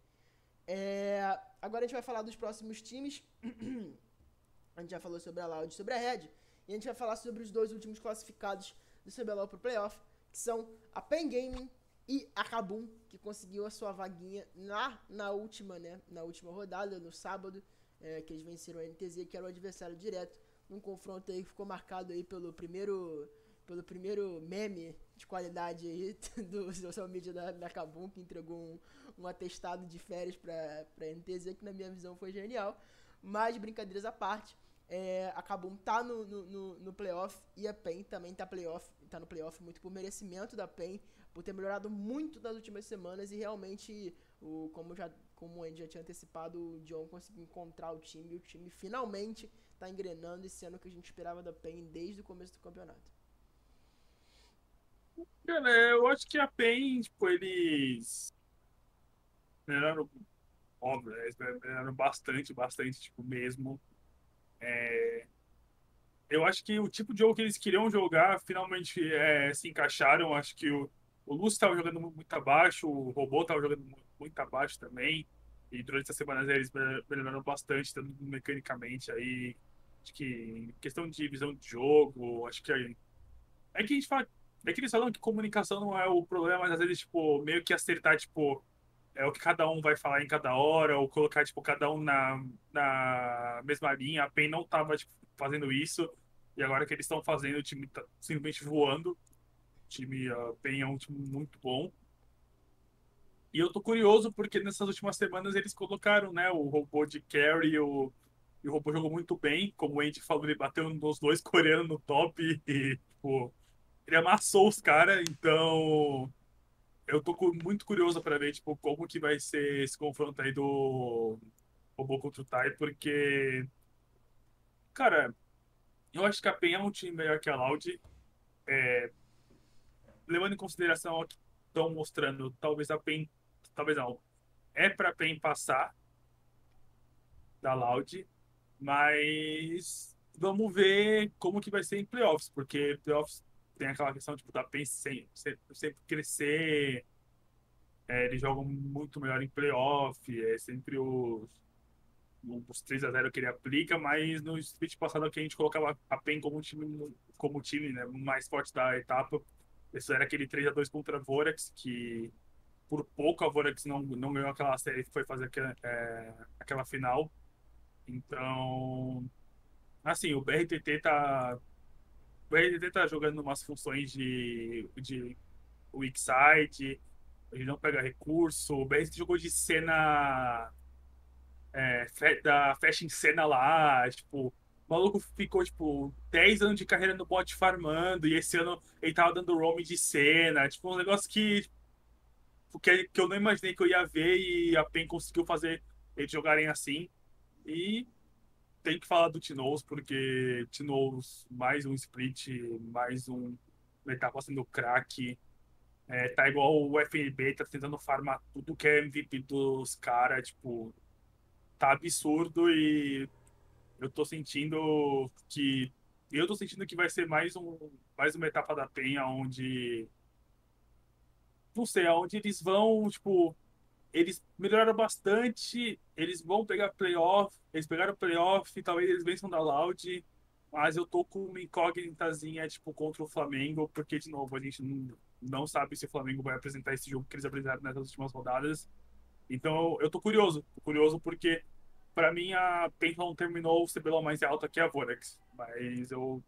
É, agora a gente vai falar dos próximos times. a gente já falou sobre a Loud sobre a Red. E a gente vai falar sobre os dois últimos classificados do CBLOL pro playoff, que são a Pen Gaming e a Kabum, que conseguiu a sua vaguinha na, na última, né, na última rodada, no sábado, é, que eles venceram a NTZ, que era o adversário direto num confronto aí que ficou marcado aí pelo primeiro pelo primeiro meme de qualidade aí do social media da, da Kabum, que entregou um, um atestado de férias pra, pra NTZ, que na minha visão foi genial. Mas, brincadeiras à parte, é, a Kabum tá no, no, no, no playoff e a PEN também tá, playoff, tá no playoff muito por merecimento da PEN, por ter melhorado muito nas últimas semanas e realmente, o, como, já, como a gente já tinha antecipado, o John conseguiu encontrar o time e o time finalmente tá engrenando e sendo o que a gente esperava da PEN desde o começo do campeonato. Cara, eu acho que a PEN, tipo, eles melhoraram, óbvio, eles melhoraram bastante, bastante, tipo, mesmo. É... Eu acho que o tipo de jogo que eles queriam jogar finalmente é, se encaixaram. Acho que o, o Lúcio estava jogando muito abaixo, o Robô estava jogando muito abaixo também. E durante essas semanas eles melhoraram bastante, tanto mecanicamente aí. Acho que questão de visão de jogo, acho que é, é que a gente fala é que eles falam que comunicação não é o problema, mas às vezes, tipo, meio que acertar, tipo, é o que cada um vai falar em cada hora, ou colocar, tipo, cada um na, na mesma linha. A PEN não tava, tipo, fazendo isso, e agora que eles estão fazendo, o time tá simplesmente voando. O time, a PEN é um time muito bom. E eu tô curioso porque nessas últimas semanas eles colocaram, né, o robô de carry, o, e o robô jogou muito bem, como o Andy falou, ele bateu nos dois coreanos no top e, tipo, ele amassou os caras, então eu tô muito curioso para ver tipo, como que vai ser esse confronto aí do robô contra o Tai, porque, cara, eu acho que a PEN é um time melhor que a Loud. É, levando em consideração o que estão mostrando, talvez a PEN, talvez não, é para PEN passar da Loud, mas vamos ver como que vai ser em playoffs, porque playoffs tem aquela questão tipo, da PEN sempre, sempre crescer. É, eles jogam muito melhor em playoff, é sempre os, os 3 a 0 que ele aplica, mas no split passado que a gente colocava a PEN como time, como time né, mais forte da etapa, esse era aquele 3 a 2 contra a Vorax, que por pouco a Vorax não, não ganhou aquela série que foi fazer aquela, é, aquela final. Então, assim, o BRTT tá o RDT tá jogando umas funções de, de weak side, ele não pega recurso. O BRT jogou de cena. É, da Fashion Cena lá, tipo, o maluco ficou, tipo, 10 anos de carreira no bot farmando, e esse ano ele tava dando roam de cena, tipo, um negócio que, que, que eu não imaginei que eu ia ver, e a PEN conseguiu fazer eles jogarem assim. E tem que falar do Tinoz, porque Tinoz, mais um split, mais um. Ele tá passando crack. É, tá igual o FNB, tá tentando farmar tudo que é MVP dos caras, tipo. Tá absurdo e eu tô sentindo que. Eu tô sentindo que vai ser mais, um, mais uma etapa da Penha onde. Não sei, onde eles vão, tipo, eles melhoraram bastante, eles vão pegar playoff, eles pegaram playoff, talvez eles vençam da Loud, mas eu tô com uma incógnitazinha, tipo, contra o Flamengo, porque, de novo, a gente não, não sabe se o Flamengo vai apresentar esse jogo que eles apresentaram nessas últimas rodadas. Então, eu tô curioso, tô curioso porque, para mim, a Penton terminou o CBLOL mais alta que a Vorax, mas eu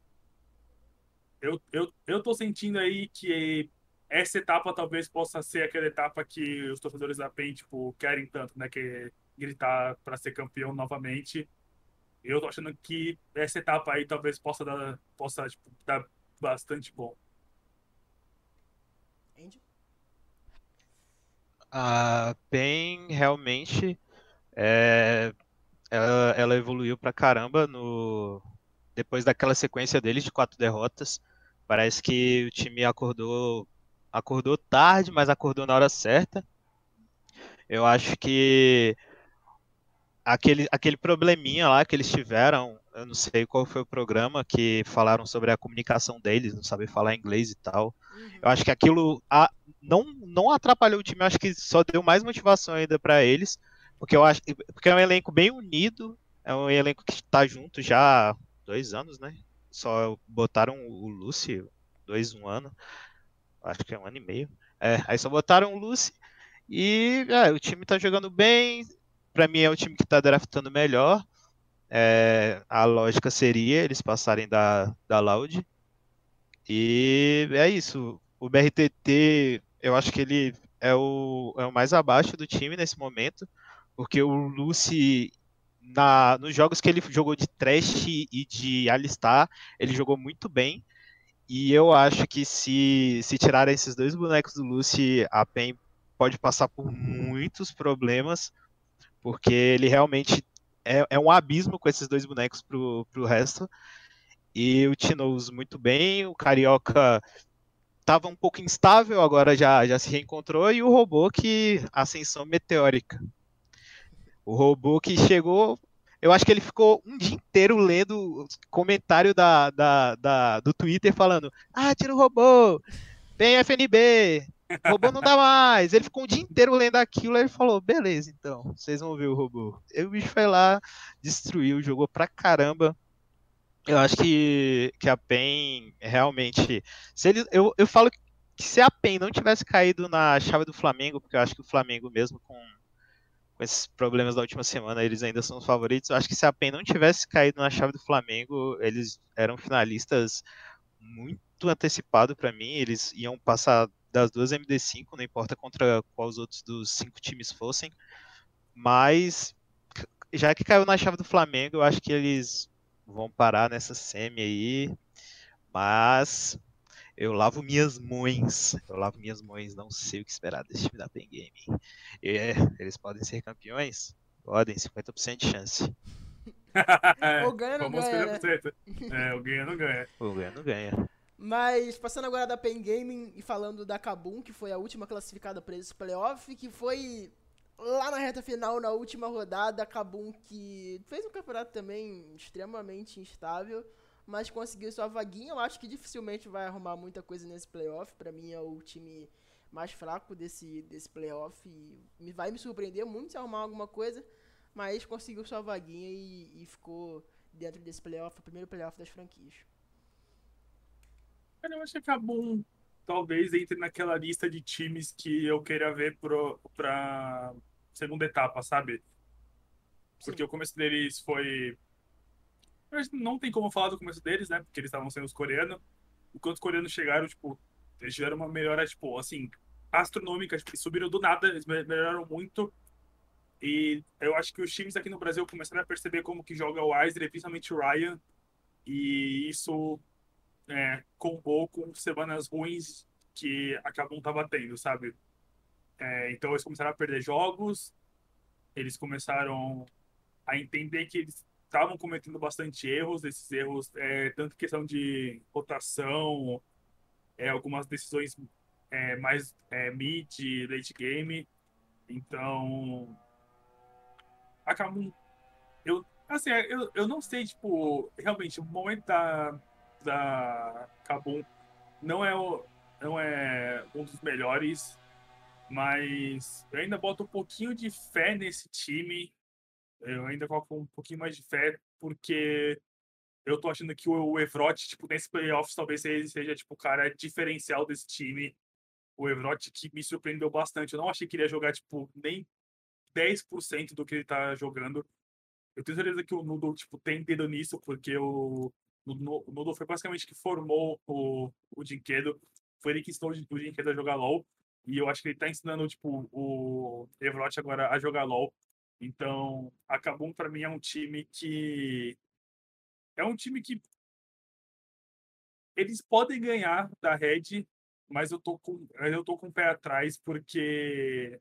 eu, eu, eu tô sentindo aí que essa etapa talvez possa ser aquela etapa que os torcedores da PEN, tipo, querem tanto, né? Que é gritar para ser campeão novamente. Eu tô achando que essa etapa aí talvez possa dar, possa, tipo, dar bastante bom. A PEN realmente é, ela, ela evoluiu pra caramba no, depois daquela sequência deles de quatro derrotas. Parece que o time acordou acordou tarde, mas acordou na hora certa. Eu acho que aquele, aquele probleminha lá que eles tiveram, eu não sei qual foi o programa que falaram sobre a comunicação deles, não saber falar inglês e tal. Uhum. Eu acho que aquilo a, não, não atrapalhou o time, eu acho que só deu mais motivação ainda para eles, porque eu acho porque é um elenco bem unido, é um elenco que está junto já há dois anos, né? Só botaram o Lúcio dois, um ano acho que é um ano e meio. É, aí só botaram o Lucy e é, o time tá jogando bem. Para mim é o time que tá draftando melhor. é, a lógica seria eles passarem da, da Loud. E é isso. O BRTT, eu acho que ele é o, é o mais abaixo do time nesse momento, porque o Lucy, na, nos jogos que ele jogou de Trash e de Alistar, ele jogou muito bem. E eu acho que se, se tirarem esses dois bonecos do Lucy, a PEN pode passar por muitos problemas, porque ele realmente é, é um abismo com esses dois bonecos pro, pro resto. E o Tinoz muito bem, o Carioca estava um pouco instável, agora já, já se reencontrou, e o robô que ascensão meteórica. O robô que chegou eu acho que ele ficou um dia inteiro lendo comentário da, da, da, do Twitter falando: Ah, tira o robô, vem FNB, robô não dá mais. Ele ficou um dia inteiro lendo aquilo e falou: Beleza, então, vocês vão ver o robô. E o bicho foi lá, destruiu, jogou pra caramba. Eu acho que, que a PEN realmente. Se ele, eu, eu falo que se a PEN não tivesse caído na chave do Flamengo, porque eu acho que o Flamengo, mesmo com com esses problemas da última semana, eles ainda são os favoritos. Eu acho que se a PEN não tivesse caído na chave do Flamengo, eles eram finalistas muito antecipado para mim. Eles iam passar das duas MD5, não importa contra qual os outros dos cinco times fossem. Mas já que caiu na chave do Flamengo, eu acho que eles vão parar nessa semi aí. Mas eu lavo minhas mães. Eu lavo minhas mães. Não sei o que esperar desse time da Pen Game. E, é, eles podem ser campeões? Podem, 50% de chance. o ganha não ganha. Né? É, o ganha não ganha. O ganha não ganha. Mas passando agora da Pen Gaming e falando da Kabum, que foi a última classificada para esse playoff, que foi lá na reta final, na última rodada, a Kabum que fez um campeonato também extremamente instável mas conseguiu sua vaguinha. Eu acho que dificilmente vai arrumar muita coisa nesse playoff. Para mim é o time mais fraco desse, desse playoff e vai me surpreender muito se arrumar alguma coisa, mas conseguiu sua vaguinha e, e ficou dentro desse playoff, o primeiro playoff das franquias. Cara, eu acho que acabou talvez entre naquela lista de times que eu queira ver pro, pra segunda etapa, sabe? Porque Sim. o começo deles foi mas não tem como falar do começo deles, né? Porque eles estavam sendo os coreanos. Enquanto os coreanos chegaram, tipo, eles tiveram uma melhora, tipo, assim, astronômica. Tipo, eles subiram do nada, eles melhoraram muito. E eu acho que os times aqui no Brasil começaram a perceber como que joga o Weiser, principalmente o Ryan. E isso é, combou com semanas ruins que a Kabum tava tendo, sabe? É, então eles começaram a perder jogos, eles começaram a entender que eles estavam cometendo bastante erros, esses erros, é, tanto questão de rotação, é, algumas decisões é, mais é, mid, late game. Então, acabam. Eu, assim, eu, eu não sei, tipo, realmente, o momento da, da Kabum não é, o, não é um dos melhores, mas eu ainda boto um pouquinho de fé nesse time eu ainda coloco um pouquinho mais de fé, porque eu tô achando que o Evrot, tipo, nesse playoffs, talvez ele seja, tipo, o cara diferencial desse time. O Evrot que me surpreendeu bastante. Eu não achei que ele ia jogar, tipo, nem 10% do que ele tá jogando. Eu tenho certeza que o Noodle, tipo, tem dedo nisso, porque o, o, o Noodle foi basicamente que formou o, o Dinquedo. Foi ele que ensinou o Dinquedo a jogar LoL. E eu acho que ele tá ensinando, tipo, o Evrot agora a jogar LoL. Então, a Kabum para mim é um time que é um time que eles podem ganhar da Red, mas eu tô com eu tô com o pé atrás porque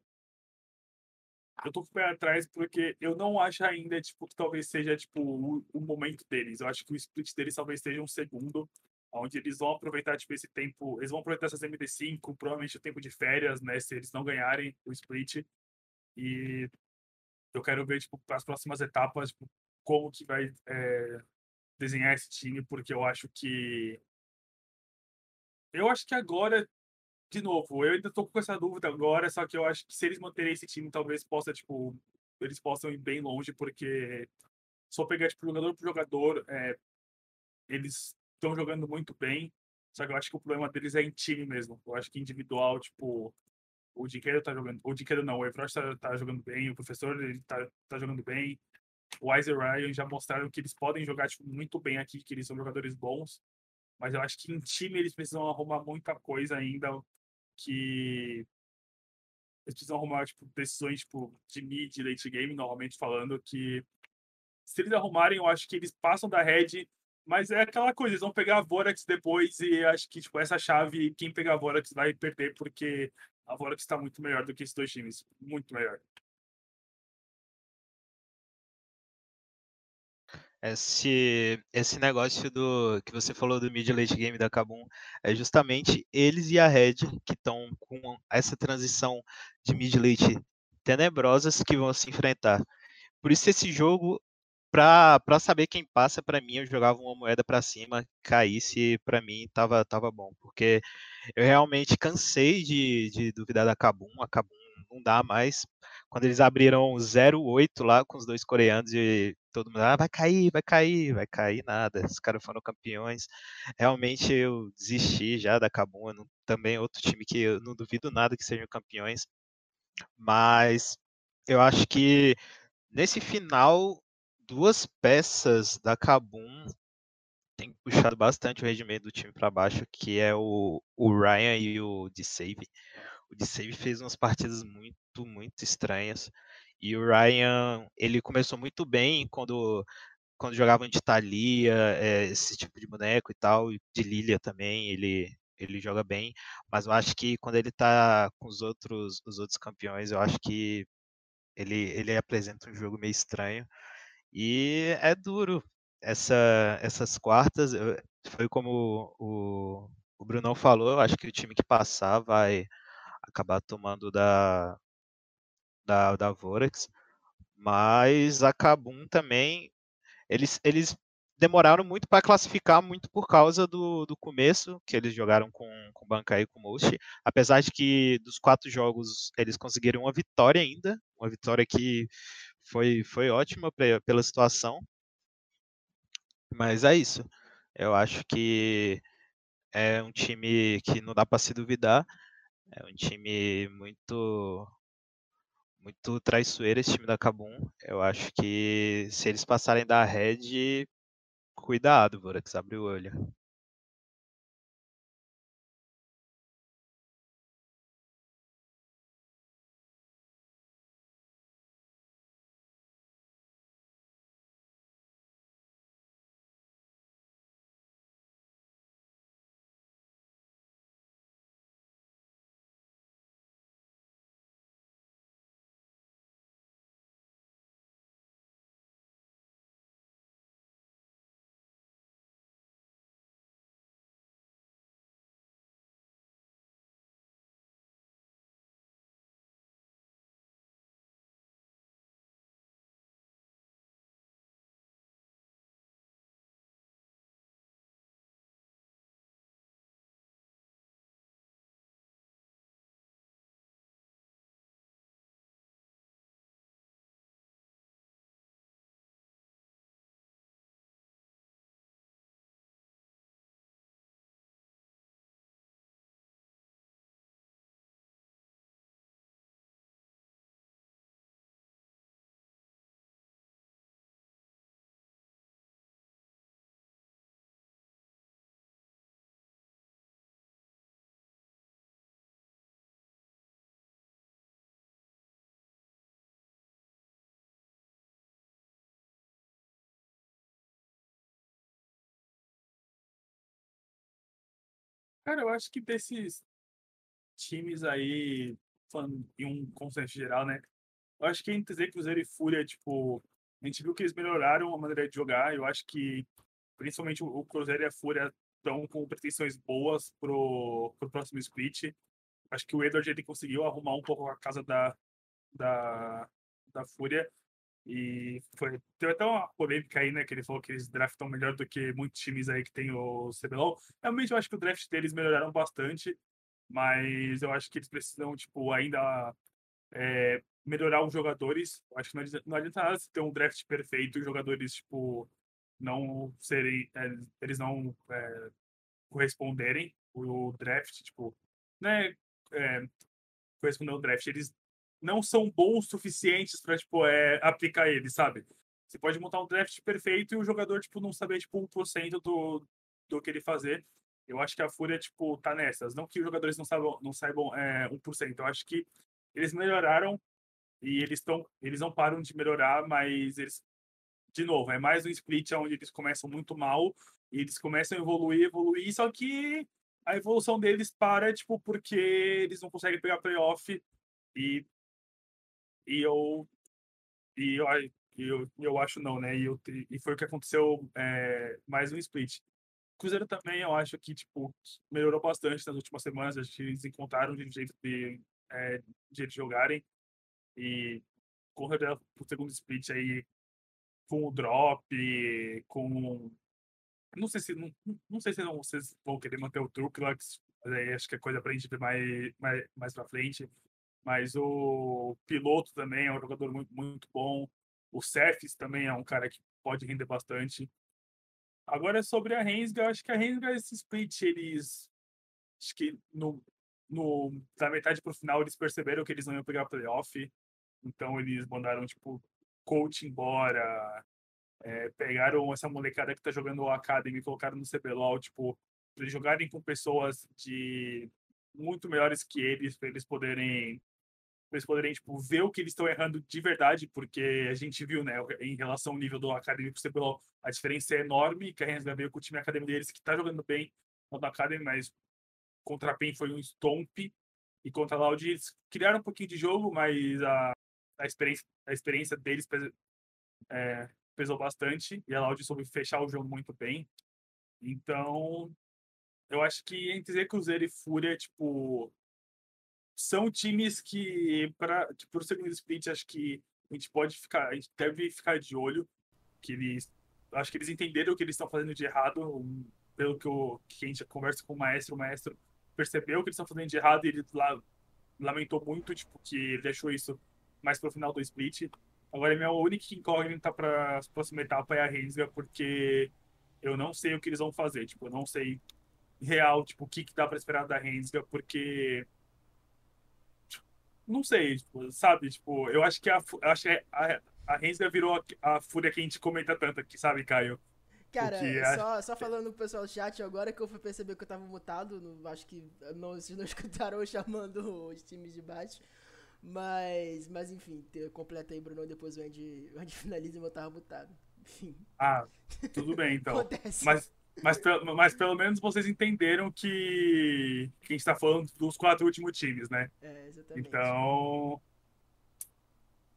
eu tô com o pé atrás porque eu não acho ainda tipo que talvez seja tipo o, o momento deles. Eu acho que o split deles talvez seja um segundo, onde eles vão aproveitar tipo esse tempo, eles vão aproveitar essas MD5, provavelmente o tempo de férias, né, se eles não ganharem o split. E eu quero ver, tipo, as próximas etapas, tipo, como que vai é, desenhar esse time, porque eu acho que. Eu acho que agora, de novo, eu ainda tô com essa dúvida agora, só que eu acho que se eles manterem esse time, talvez possa, tipo, eles possam ir bem longe, porque só pegar, tipo, jogador por jogador, é, eles estão jogando muito bem, só que eu acho que o problema deles é em time mesmo. Eu acho que individual, tipo, o Dinqueiro tá jogando. O Dinqueiro não, o Evroch tá, tá, jogando bem, o professor ele tá, tá jogando bem. o Wise o Ryan já mostraram que eles podem jogar tipo, muito bem aqui, que eles são jogadores bons. Mas eu acho que em time eles precisam arrumar muita coisa ainda que eles precisam arrumar tipo, decisões tipo, de mid, late game, normalmente falando, que se eles arrumarem, eu acho que eles passam da red, mas é aquela coisa, eles vão pegar a Vorax depois e acho que tipo, essa chave, quem pegar a Vorax vai perder, porque a Vorax está muito melhor do que esses dois times, muito melhor. Esse, esse negócio do que você falou do mid late game da Kabum é justamente eles e a Red que estão com essa transição de mid late tenebrosas que vão se enfrentar. Por isso esse jogo para saber quem passa para mim eu jogava uma moeda para cima, caísse para mim tava tava bom, porque eu realmente cansei de, de duvidar da Kabum, a Kabum não dá mais. Quando eles abriram 0-8 lá com os dois coreanos e todo mundo, ah, vai cair, vai cair, vai cair nada. Os caras foram campeões. Realmente eu desisti já da Kabum, não, também outro time que eu não duvido nada que sejam campeões. Mas eu acho que nesse final, duas peças da Kabum tem puxado bastante o rendimento do time para baixo, que é o, o Ryan e o D-Save. O D-Save fez umas partidas muito, muito estranhas. E o Ryan, ele começou muito bem quando, quando jogava de Thalia, é, esse tipo de boneco e tal, e de Lilia também, ele, ele joga bem. Mas eu acho que quando ele tá com os outros, os outros campeões, eu acho que ele, ele apresenta um jogo meio estranho. E é duro. Essa, essas quartas, foi como o, o Brunão falou, eu acho que o time que passar vai acabar tomando da, da, da Vorax. Mas a Kabum também, eles, eles demoraram muito para classificar, muito por causa do, do começo, que eles jogaram com, com Bankai e com Most. Apesar de que dos quatro jogos eles conseguiram uma vitória ainda, uma vitória que foi, foi ótima pela situação. Mas é isso. Eu acho que é um time que não dá para se duvidar. É um time muito muito traiçoeiro esse time da Kabum. Eu acho que se eles passarem da Red, cuidado, Vorax, abre o olho. Cara, eu acho que desses times aí, falando em um consenso geral, né? Eu acho que entre Z, Cruzeiro e Fúria, tipo, a gente viu que eles melhoraram a maneira de jogar. Eu acho que, principalmente, o Cruzeiro e a Fúria estão com pretensões boas pro, pro próximo split. Acho que o Edward ele conseguiu arrumar um pouco a casa da, da, da Fúria. E foi, teve até uma polêmica aí, né? Que ele falou que eles draftam melhor do que muitos times aí que tem o CBLOL. Realmente eu acho que o draft deles melhoraram bastante, mas eu acho que eles precisam, tipo, ainda é, melhorar os jogadores. Eu acho que não adianta, não adianta nada ter um draft perfeito e os jogadores, tipo, não serem. É, eles não é, corresponderem o draft, tipo, né? É, corresponder ao draft. Eles não são bons suficientes para tipo, é, aplicar ele, sabe? Você pode montar um draft perfeito e o jogador, tipo, não saber, tipo, 1% do, do que ele fazer. Eu acho que a Fúria, tipo, tá nessas. Não que os jogadores não saibam, não saibam é, 1%. Eu acho que eles melhoraram e eles estão eles não param de melhorar, mas eles de novo, é mais um split onde eles começam muito mal e eles começam a evoluir, evoluir, só que a evolução deles para, tipo, porque eles não conseguem pegar playoff e e eu e eu, eu, eu acho não, né? E, eu, e foi o que aconteceu é, mais um split. Cruzeiro também, eu acho que, tipo, melhorou bastante nas últimas semanas. Acho que eles encontraram um jeito de, é, de eles jogarem. E correr pro segundo split aí com o drop, com. Não sei se não, não sei se não, vocês vão querer manter o Truclux, mas aí acho que é coisa pra gente ver mais, mais, mais pra frente. Mas o piloto também é um jogador muito, muito bom. O Cephs também é um cara que pode render bastante. Agora, sobre a Rensga, acho que a Rensga, esse split, eles. Acho que no, no, da metade pro final eles perceberam que eles não iam pegar playoff. Então eles mandaram, tipo, coach embora. É, pegaram essa molecada que tá jogando o Academy e colocaram no CBLOL, tipo, pra eles jogarem com pessoas de muito melhores que eles, para eles poderem eles poderem tipo, ver o que eles estão errando de verdade, porque a gente viu, né, em relação ao nível do Academy pro CBLOL, a diferença é enorme, que a Rensga veio com o time Academy deles, que tá jogando bem no Academy, mas contra a PEN foi um stomp, e contra a Loud eles criaram um pouquinho de jogo, mas a, a, experiência, a experiência deles é, pesou bastante, e a Loud soube fechar o jogo muito bem. Então, eu acho que entre Cruzeiro e Fúria, tipo, são times que, para o segundo split, acho que a gente pode ficar, a gente deve ficar de olho, que eles, acho que eles entenderam o que eles estão fazendo de errado, pelo que, eu, que a gente conversa com o maestro, o maestro percebeu o que eles estão fazendo de errado e ele lá, lamentou muito, tipo, que ele deixou isso mais pro final do split. Agora, minha única incógnita para a próxima etapa é a Rensga, porque eu não sei o que eles vão fazer, tipo, eu não sei real, tipo, o que, que dá para esperar da Rensga, porque não sei, tipo, sabe? Tipo, eu acho que a, acho que a, a Rensga virou a, a, fúria que a gente comenta tanto aqui, sabe, Caio? Cara, só, só falando com o pessoal do chat, agora que eu fui perceber que eu tava mutado, no, acho que não, vocês não escutaram eu chamando os times de baixo. Mas, mas enfim, completa aí, Bruno, depois o Andy, o Andy finaliza e eu tava mutado. Enfim. Ah, tudo bem então. Acontece. Mas mas, mas pelo menos vocês entenderam que, que a gente tá falando dos quatro últimos times, né? É, exatamente. Então.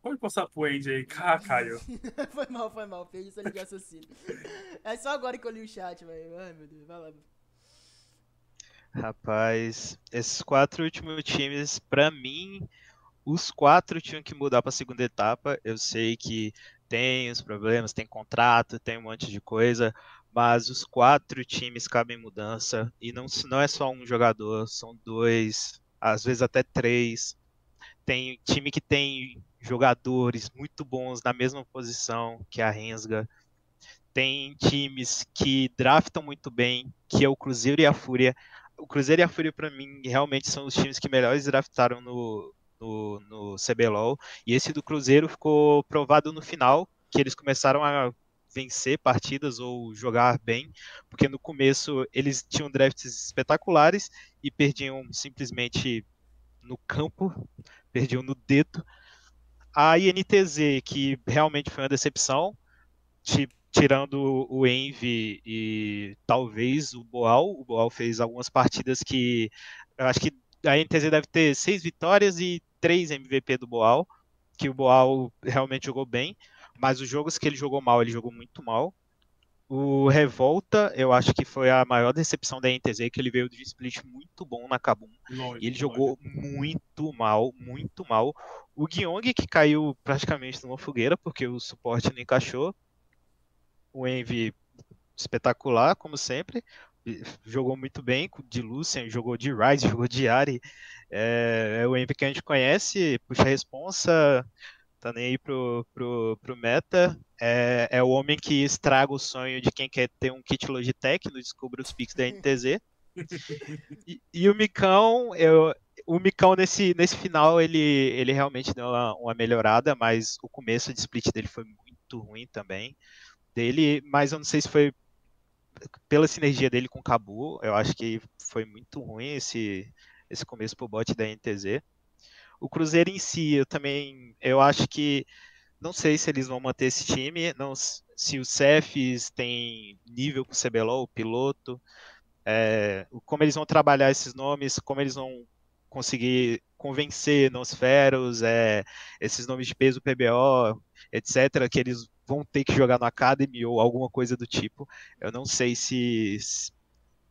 Pode passar pro Andy aí, cá, Caio. foi mal, foi mal, perdi essa ligação assim. É só agora que eu li o chat, velho. Ai, meu Deus, vai lá. Rapaz, esses quatro últimos times, pra mim, os quatro tinham que mudar pra segunda etapa. Eu sei que tem os problemas, tem contrato, tem um monte de coisa, mas os quatro times cabem mudança e não, não é só um jogador, são dois, às vezes até três. Tem time que tem jogadores muito bons na mesma posição que a Rensga. Tem times que draftam muito bem, que é o Cruzeiro e a Fúria. O Cruzeiro e a Fúria, para mim, realmente são os times que melhores draftaram no, no, no CBLOL. E esse do Cruzeiro ficou provado no final, que eles começaram a vencer partidas ou jogar bem, porque no começo eles tinham drafts espetaculares e perdiam simplesmente no campo, perdiam no dedo. A INTZ, que realmente foi uma decepção, tirando o Envy e talvez o Boal, o Boal fez algumas partidas que eu acho que a INTZ deve ter seis vitórias e três MVP do Boal, que o Boal realmente jogou bem. Mas os jogos que ele jogou mal, ele jogou muito mal. O Revolta, eu acho que foi a maior decepção da NTZ, que ele veio de split muito bom na Kabum. E ele jogou muito mal, muito mal. O Gyong, que caiu praticamente numa fogueira, porque o suporte não encaixou. O Envy, espetacular, como sempre. Jogou muito bem de Lucian, jogou de Ryze, jogou de Ari. É, é o Envy que a gente conhece, puxa a responsa, tá nem aí pro, pro, pro meta. É, é o homem que estraga o sonho de quem quer ter um kit Logitech no Descubra os Pix da NTZ. e, e, o Micão, eu, o Micão nesse, nesse final ele, ele realmente deu uma, uma, melhorada, mas o começo de split dele foi muito ruim também dele, mas eu não sei se foi pela sinergia dele com o Cabu, eu acho que foi muito ruim esse, esse começo pro bot da NTZ. O Cruzeiro em si, eu também, eu acho que não sei se eles vão manter esse time, não, se o Cefs tem nível com o CBLOL, o piloto, é, como eles vão trabalhar esses nomes, como eles vão conseguir convencer Nosferos, é, esses nomes de peso PBO, etc., que eles vão ter que jogar no Academy ou alguma coisa do tipo. Eu não sei se,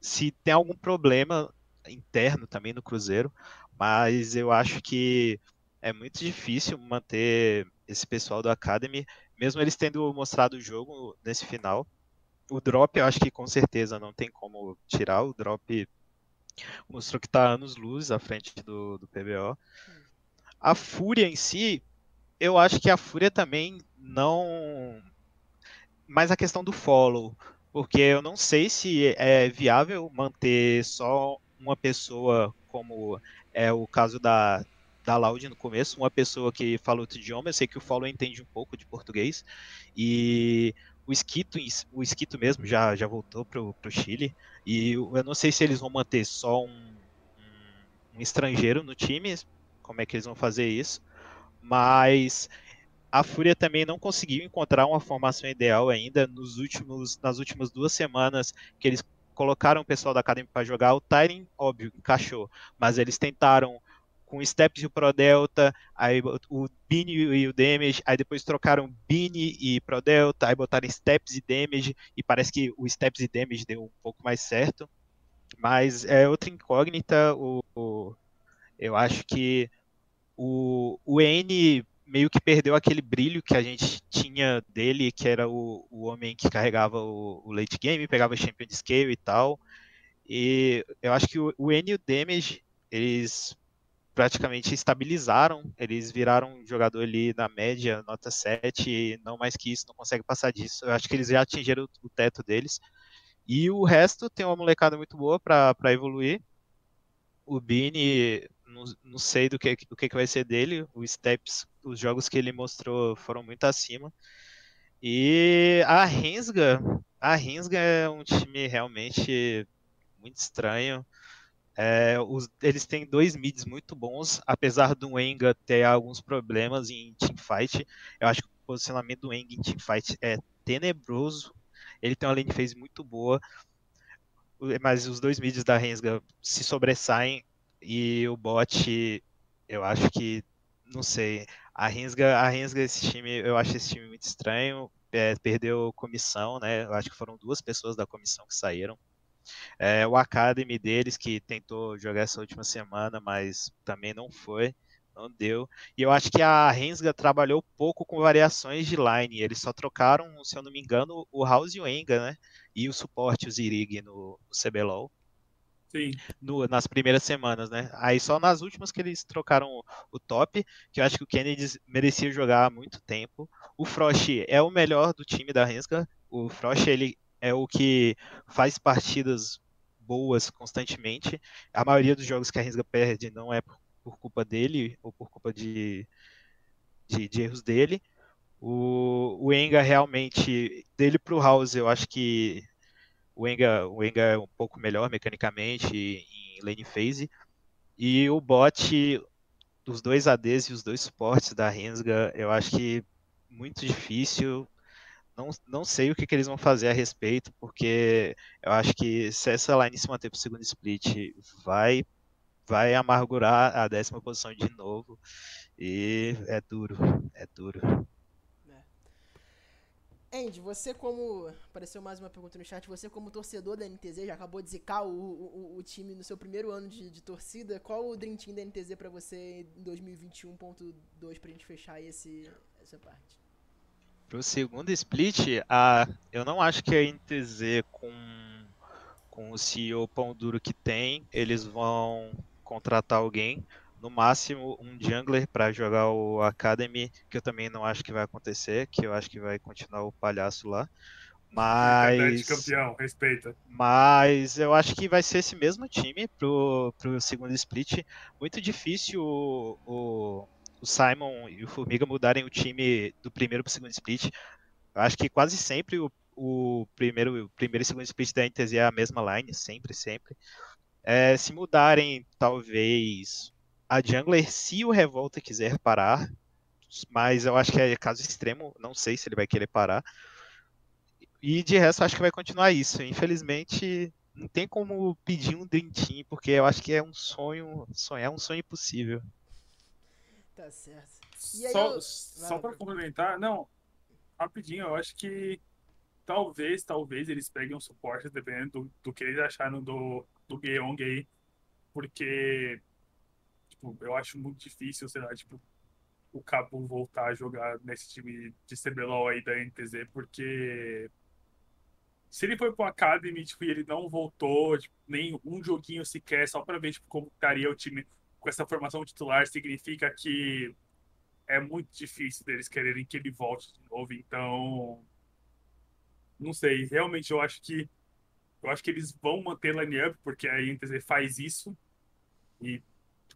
se tem algum problema interno também no Cruzeiro, mas eu acho que é muito difícil manter esse pessoal do Academy, mesmo eles tendo mostrado o jogo nesse final. O Drop, eu acho que com certeza não tem como tirar. O Drop mostrou que está anos luz à frente do, do PBO. A Fúria em si, eu acho que a Fúria também não. Mas a questão do follow, porque eu não sei se é viável manter só uma pessoa, como é o caso da, da Loud no começo, uma pessoa que fala outro idioma. Eu sei que o follow entende um pouco de português. E o Esquito, o Esquito mesmo já, já voltou pro, pro Chile. E eu não sei se eles vão manter só um, um, um estrangeiro no time, como é que eles vão fazer isso. Mas a Fúria também não conseguiu encontrar uma formação ideal ainda nos últimos, nas últimas duas semanas que eles colocaram o pessoal da Academy para jogar. O Tyrion, óbvio, encaixou, mas eles tentaram com Steps e o Pro Delta, aí o Bini e o Damage, aí depois trocaram Bini e Pro Delta, aí botaram Steps e Damage, e parece que o Steps e Damage deu um pouco mais certo. Mas é outra incógnita, o, o eu acho que o, o N meio que perdeu aquele brilho que a gente tinha dele, que era o, o homem que carregava o, o late game, pegava Champion Scale e tal. E eu acho que o, o N e o Damage, eles praticamente estabilizaram, eles viraram um jogador ali na média, nota 7, e não mais que isso, não consegue passar disso. Eu acho que eles já atingiram o teto deles. E o resto tem uma molecada muito boa para evoluir. O Bini, não, não, sei do que, do que, vai ser dele. O Steps, os jogos que ele mostrou foram muito acima. E a Rensga, a Rensga é um time realmente muito estranho. É, os, eles têm dois mids muito bons, apesar do Enga ter alguns problemas em teamfight. Eu acho que o posicionamento do Enga em teamfight é tenebroso. Ele tem uma lane phase muito boa, mas os dois mids da Rensga se sobressaem e o bot, eu acho que, não sei, a Rensga, a Rensga esse time, eu acho esse time muito estranho. É, perdeu comissão, né? Eu acho que foram duas pessoas da comissão que saíram. É, o Academy deles, que tentou jogar essa última semana, mas também não foi, não deu. E eu acho que a Rensga trabalhou pouco com variações de line. Eles só trocaram, se eu não me engano, o House e o Enga, né? E o suporte, o Zirig no, no CBLOL. Sim. No, nas primeiras semanas, né? Aí só nas últimas que eles trocaram o, o, top, que eu acho que o Kennedy merecia jogar há muito tempo. O Frost é o melhor do time da Rensga. O Frost, ele é o que faz partidas boas constantemente. A maioria dos jogos que a Rensga perde não é por, por culpa dele ou por culpa de, de, de erros dele. O, o Enga realmente, dele para o House, eu acho que o Enga, o Enga é um pouco melhor mecanicamente em lane phase. E o bot, os dois ADs e os dois suportes da Rensga, eu acho que muito difícil não, não sei o que, que, eles vão fazer a respeito, porque eu acho que se essa line se manter para o segundo split, vai, vai amargurar a décima posição de novo. E é duro, é duro. Andy, você como. Apareceu mais uma pergunta no chat. Você, como torcedor da NTZ, já acabou de zicar o, o, o time no seu primeiro ano de, de torcida. Qual o Dream Team da NTZ para você em 2021.2 pra gente fechar esse, essa parte? Pro segundo split, a, eu não acho que a NTZ com, com o CEO pão duro que tem, eles vão contratar alguém. No máximo um jungler para jogar o Academy, que eu também não acho que vai acontecer, que eu acho que vai continuar o palhaço lá. Mas. campeão, respeita. Mas eu acho que vai ser esse mesmo time pro, pro segundo split. Muito difícil o, o o Simon e o Formiga mudarem o time do primeiro para o segundo split. Eu acho que quase sempre o, o primeiro, o primeiro e segundo split da NTZ é a mesma line, sempre, sempre. É, se mudarem, talvez, a jungler, se o Revolta quiser parar, mas eu acho que é caso extremo, não sei se ele vai querer parar. E de resto, acho que vai continuar isso. Infelizmente, não tem como pedir um Dream Team, porque eu acho que é um sonho, sonhar é um sonho impossível. Tá certo. só eu... só para complementar, não, rapidinho, eu acho que talvez, talvez eles peguem um suporte, dependendo do, do que eles acharam do, do Gyeong aí, porque tipo, eu acho muito difícil, sei lá, tipo, o Cabo voltar a jogar nesse time de CBLOL aí da NTZ, porque se ele foi pro Academy tipo, e ele não voltou, tipo, nem um joguinho sequer, só para ver tipo, como estaria o time com essa formação titular, significa que é muito difícil deles quererem que ele volte de novo. Então, não sei. Realmente, eu acho que eu acho que eles vão manter line-up, porque a NTZ faz isso e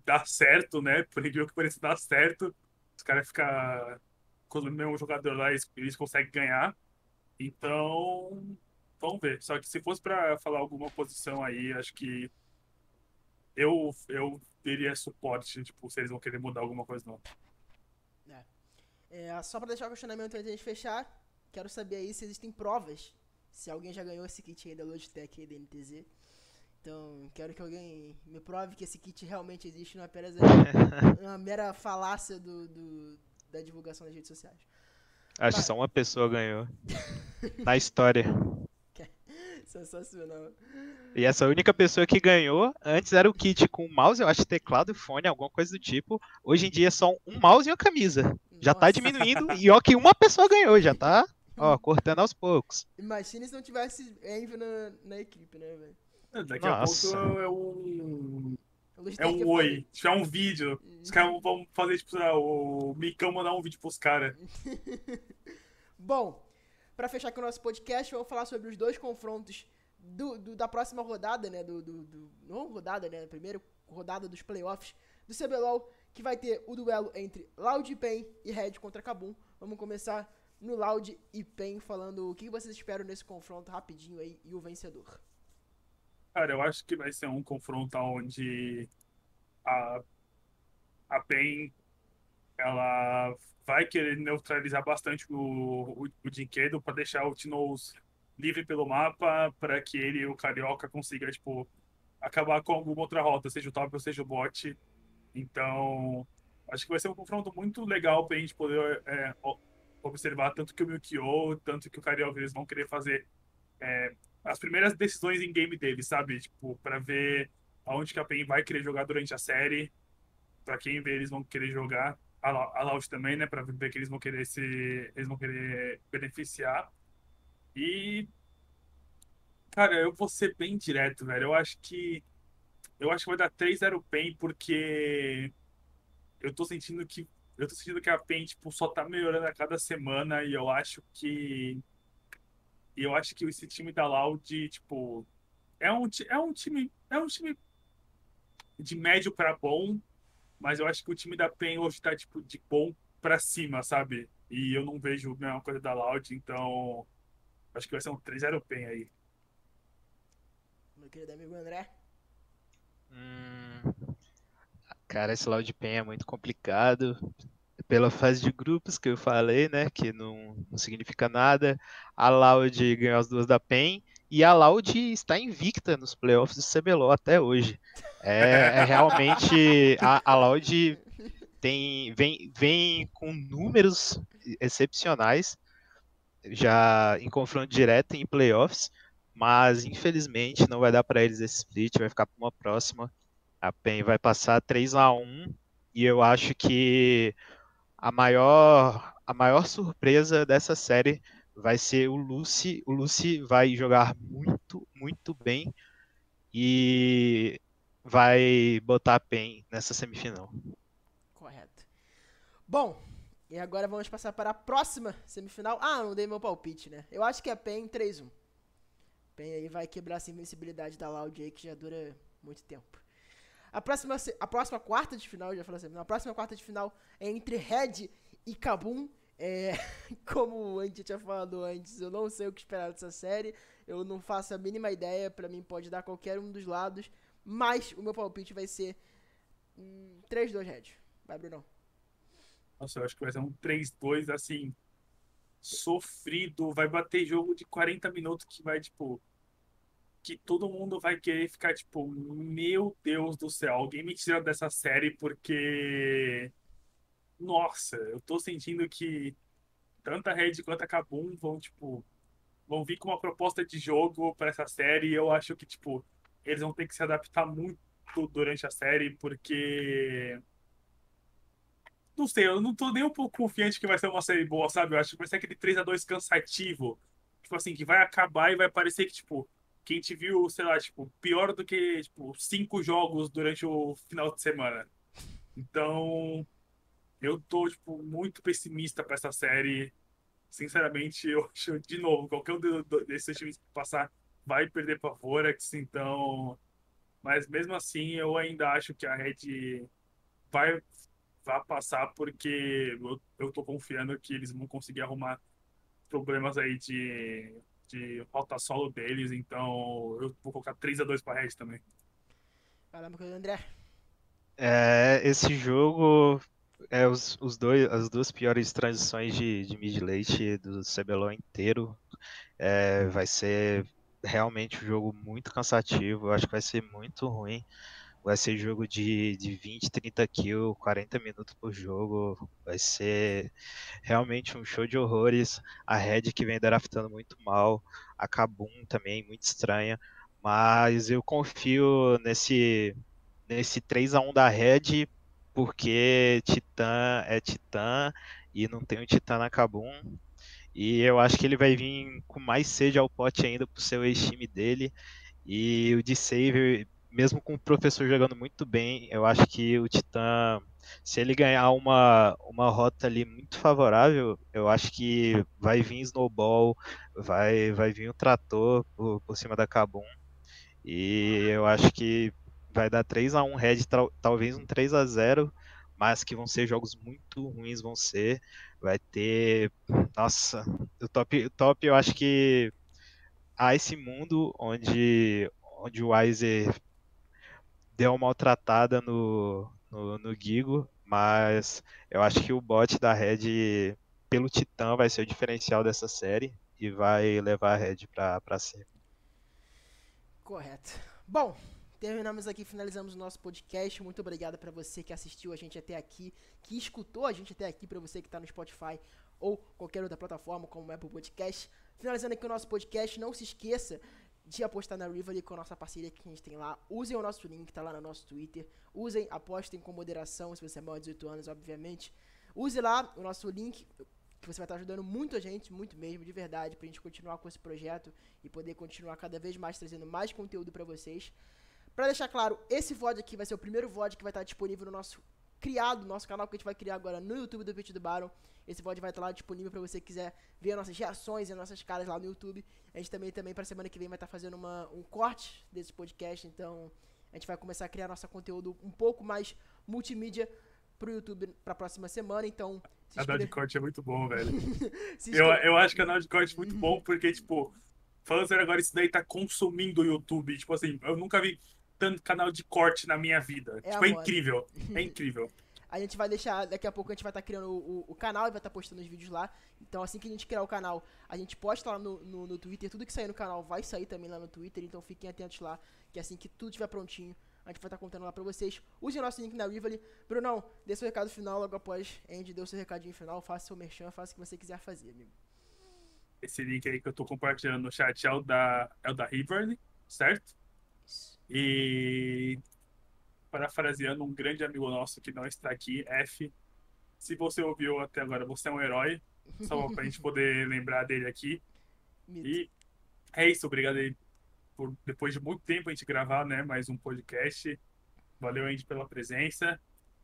dá certo, né? Por incrível que pareça, dá certo. Os caras ficam com o mesmo jogador lá, eles, eles conseguem ganhar. Então, Vamos ver. Só que se fosse para falar alguma posição aí, acho que eu, eu teria suporte, tipo, se eles vão querer mudar alguma coisa não. É. É, só para deixar o questionamento antes de gente fechar, quero saber aí se existem provas, se alguém já ganhou esse kit aí da Logitech aí da NTZ. Então, quero que alguém me prove que esse kit realmente existe, não é apenas uma mera falácia do, do, da divulgação das redes sociais. Acho que só uma pessoa ganhou. Na história. Sensacional. E essa única pessoa que ganhou, antes era o kit com mouse, eu acho, teclado e fone, alguma coisa do tipo. Hoje em dia é só um mouse e uma camisa. Nossa. Já tá diminuindo e ó que uma pessoa ganhou, já tá, ó, cortando aos poucos. Imagina se não tivesse Envy na, na equipe, né, velho? É, daqui Nossa. a pouco é um. É um oi. Se tiver um vídeo, os caras vão fazer, tipo, o Micão mandar um vídeo pros caras. Bom, para fechar aqui o nosso podcast, vamos falar sobre os dois confrontos do, do, da próxima rodada, né? Do, do, do, não rodada, né? Primeira rodada dos playoffs do CBLOL, que vai ter o duelo entre Loud e Pen e Red contra Kabum. Vamos começar no Loud e Pen falando o que vocês esperam nesse confronto rapidinho aí e o vencedor. Cara, eu acho que vai ser um confronto onde a, a Pen ela vai querer neutralizar bastante o, o, o Dinquedo para deixar o Tinoz livre pelo mapa para que ele e o Carioca consiga, tipo, acabar com alguma outra rota, seja o top ou seja o bot. Então, acho que vai ser um confronto muito legal para a gente poder é, observar tanto que o Milkyo, tanto que o Carioca eles vão querer fazer é, as primeiras decisões em game deles, sabe? Tipo, para ver aonde que a PEN vai querer jogar durante a série, para quem ver eles vão querer jogar a Loud também, né, para ver que eles vão querer se eles vão querer beneficiar. E cara, eu vou ser bem direto, velho. Eu acho que eu acho que vai dar 3-0 PEN porque eu tô sentindo que eu tô sentindo que a PEN tipo só tá melhorando a cada semana e eu acho que eu acho que esse time da Loud, tipo, é um, é um time é um time de médio para bom, mas eu acho que o time da PEN hoje tá, tipo, de bom pra cima, sabe? E eu não vejo a mesma coisa da Loud, então acho que vai ser um 3-0 PEN aí. Meu querido amigo André? Hum, cara, esse Loud PEN é muito complicado. Pela fase de grupos que eu falei, né? Que não, não significa nada. A Loud ganhou as duas da PEN. E a Loud está invicta nos playoffs do CBLOL até hoje. É, é realmente a, a Loud tem, vem, vem com números excepcionais já em confronto direto em playoffs, mas infelizmente não vai dar para eles esse split, vai ficar para uma próxima. A PEN vai passar 3 a 1 e eu acho que a maior a maior surpresa dessa série vai ser o Lucy. O Lucy vai jogar muito, muito bem e vai botar a PEN nessa semifinal. Correto. Bom, e agora vamos passar para a próxima semifinal. Ah, não dei meu palpite, né? Eu acho que é PEN 3-1. PEN aí vai quebrar essa invencibilidade da Loud aí que já dura muito tempo. A próxima, a próxima quarta de final, já falei assim, a próxima quarta de final é entre Red e Kabum. É, como a gente tinha falado antes, eu não sei o que esperar dessa série. Eu não faço a mínima ideia. Pra mim pode dar qualquer um dos lados. Mas o meu palpite vai ser hum, 3-2 Red. Vai, Brunão. Nossa, eu acho que vai ser um 3-2, assim, sofrido. Vai bater jogo de 40 minutos que vai, tipo. Que todo mundo vai querer ficar, tipo, meu Deus do céu, alguém me tira dessa série porque. Nossa, eu tô sentindo que tanto a Red quanto a Kabum vão, tipo, vão vir com uma proposta de jogo para essa série. E eu acho que, tipo, eles vão ter que se adaptar muito durante a série, porque. Não sei, eu não tô nem um pouco confiante que vai ser uma série boa, sabe? Eu acho que vai ser aquele 3 a 2 cansativo. Tipo assim, que vai acabar e vai parecer que, tipo, quem te viu, sei lá, tipo, pior do que, tipo, cinco jogos durante o final de semana. Então, eu tô, tipo, muito pessimista pra essa série. Sinceramente, eu acho, de novo, qualquer um desses times que passar vai perder pra Vorax, então. Mas mesmo assim, eu ainda acho que a Red vai, vai passar, porque eu, eu tô confiando que eles vão conseguir arrumar problemas aí de, de falta solo deles, então eu vou colocar 3x2 pra Red também. Fala, meu querido André. É, esse jogo é os, os dois, as duas piores transições de, de mid-late do CBLOL inteiro. É, vai ser realmente um jogo muito cansativo. Eu acho que vai ser muito ruim. Vai ser jogo de, de 20, 30 kills, 40 minutos por jogo. Vai ser realmente um show de horrores. A Red que vem draftando muito mal. A Kabum também, muito estranha. Mas eu confio nesse, nesse 3 a 1 da Red, porque Titã é Titã e não tem o Titã na Kabum. E eu acho que ele vai vir com mais sede ao pote ainda pro seu ex-time dele. E o de Saver, mesmo com o professor jogando muito bem, eu acho que o Titã, se ele ganhar uma, uma rota ali muito favorável, eu acho que vai vir Snowball, vai, vai vir um trator por, por cima da Kabum. E eu acho que vai dar 3 a 1 Red, talvez um 3 a 0 mas que vão ser jogos muito ruins, vão ser. Vai ter. Nossa, o top, top eu acho que há esse mundo onde, onde o Weiser deu uma maltratada no, no, no Gigo, mas eu acho que o bot da Red pelo Titã vai ser o diferencial dessa série e vai levar a Red pra, pra cima. Correto. Bom, terminamos aqui, finalizamos o nosso podcast. Muito obrigado para você que assistiu a gente até aqui, que escutou a gente até aqui, para você que está no Spotify ou qualquer outra plataforma como o Apple Podcast. Finalizando aqui o nosso podcast, não se esqueça de apostar na Rivali com a nossa parceria que a gente tem lá. Usem o nosso link, tá lá no nosso Twitter. Usem, apostem com moderação, se você é maior de 18 anos, obviamente. Use lá o nosso link, que você vai estar ajudando muito a gente, muito mesmo, de verdade, pra gente continuar com esse projeto e poder continuar cada vez mais trazendo mais conteúdo para vocês. Pra deixar claro, esse VOD aqui vai ser o primeiro VOD que vai estar disponível no nosso criado, nosso canal que a gente vai criar agora no YouTube do Pitch do Baron. Esse VOD vai estar lá disponível para você quiser ver nossas reações e nossas caras lá no YouTube. A gente também, também para semana que vem vai estar fazendo uma, um corte desse podcast, então a gente vai começar a criar nosso conteúdo um pouco mais multimídia pro YouTube pra próxima semana, então... Se canal de corte é muito bom, velho. eu, eu acho que canal de corte é muito bom, porque, tipo, falando sério agora, isso daí tá consumindo o YouTube. Tipo assim, eu nunca vi tanto canal de corte na minha vida. É tipo, é incrível. É incrível. A gente vai deixar, daqui a pouco a gente vai estar tá criando o, o, canal e vai estar tá postando os vídeos lá. Então assim que a gente criar o canal, a gente posta lá no, no, no, Twitter. Tudo que sair no canal vai sair também lá no Twitter. Então fiquem atentos lá, que assim que tudo estiver prontinho, a gente vai estar tá contando lá pra vocês. Use o nosso link na Rivali. Brunão, dê seu recado final logo após Andy deu seu recadinho final. Faça seu merchan, faça o que você quiser fazer, amigo. Esse link aí que eu tô compartilhando no chat é o da, é o da Rivali, certo? E parafraseando um grande amigo nosso que não está aqui, F. Se você ouviu até agora, você é um herói. Só pra gente poder lembrar dele aqui. E é isso, obrigado aí por depois de muito tempo a gente gravar, né, mais um podcast. Valeu, gente, pela presença.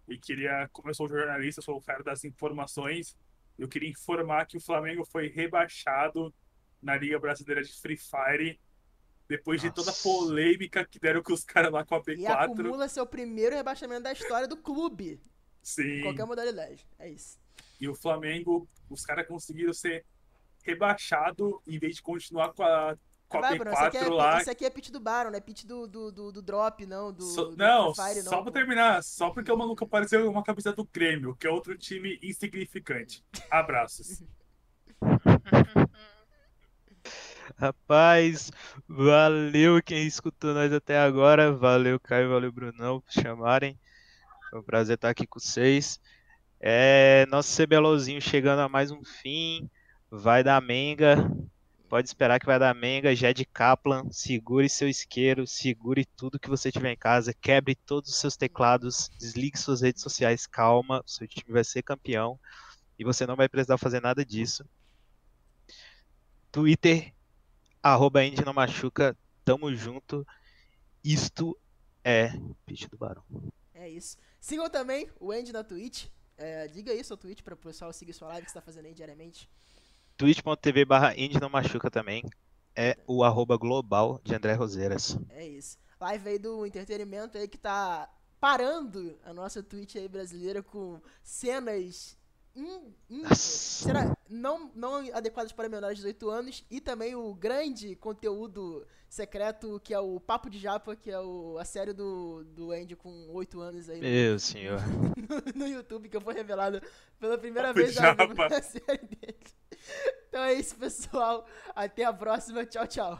E queria, como eu sou jornalista, sou o cara das informações, eu queria informar que o Flamengo foi rebaixado na Liga Brasileira de Free Fire depois Nossa. de toda a polêmica que deram com os caras lá com a B4. E acumula seu primeiro rebaixamento da história do clube. Sim. Em qualquer modalidade. É isso. e o Flamengo, os caras conseguiram ser rebaixado em vez de continuar com a, com a Vai, Bruno, isso aqui, P4 é, lá. isso aqui é pitch do Baron, não é pitch do, do, do, do Drop, não. Do, Só- do não, Fire, só não, pra pô. terminar, só porque o maluco apareceu uma camisa do Grêmio, que é outro time insignificante. Abraços. Rapaz, valeu quem escutou nós até agora. Valeu, Caio, valeu, Brunão, por chamarem. Foi um prazer estar aqui com vocês. É, nosso CBLOzinho chegando a mais um fim. Vai dar Menga. Pode esperar que vai dar Menga. Jed Kaplan, segure seu isqueiro, segure tudo que você tiver em casa, quebre todos os seus teclados, desligue suas redes sociais, calma, seu time vai ser campeão e você não vai precisar fazer nada disso. Twitter, arroba Andy não machuca, tamo junto. Isto é Pitch do Barão. É isso. Sigam também o Andy na Twitch. É, diga aí seu tweet para o pessoal seguir sua live que você tá fazendo aí diariamente. twitch.tv barra Indy não machuca também. É o arroba global de André Roseiras. É isso. Live aí do entretenimento aí que tá parando a nossa Twitch aí brasileira com cenas in, in- será, não, não adequadas para menores de 18 anos e também o grande conteúdo secreto que é o Papo de Japa, que é o, a série do, do Andy com 8 anos aí no- Meu senhor. no, YouTube, que foi revelado pela primeira Papo vez na, Japa. na série dele. Então é isso, pessoal. Até a próxima. Tchau, tchau.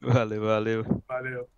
Valeu, valeu. Valeu.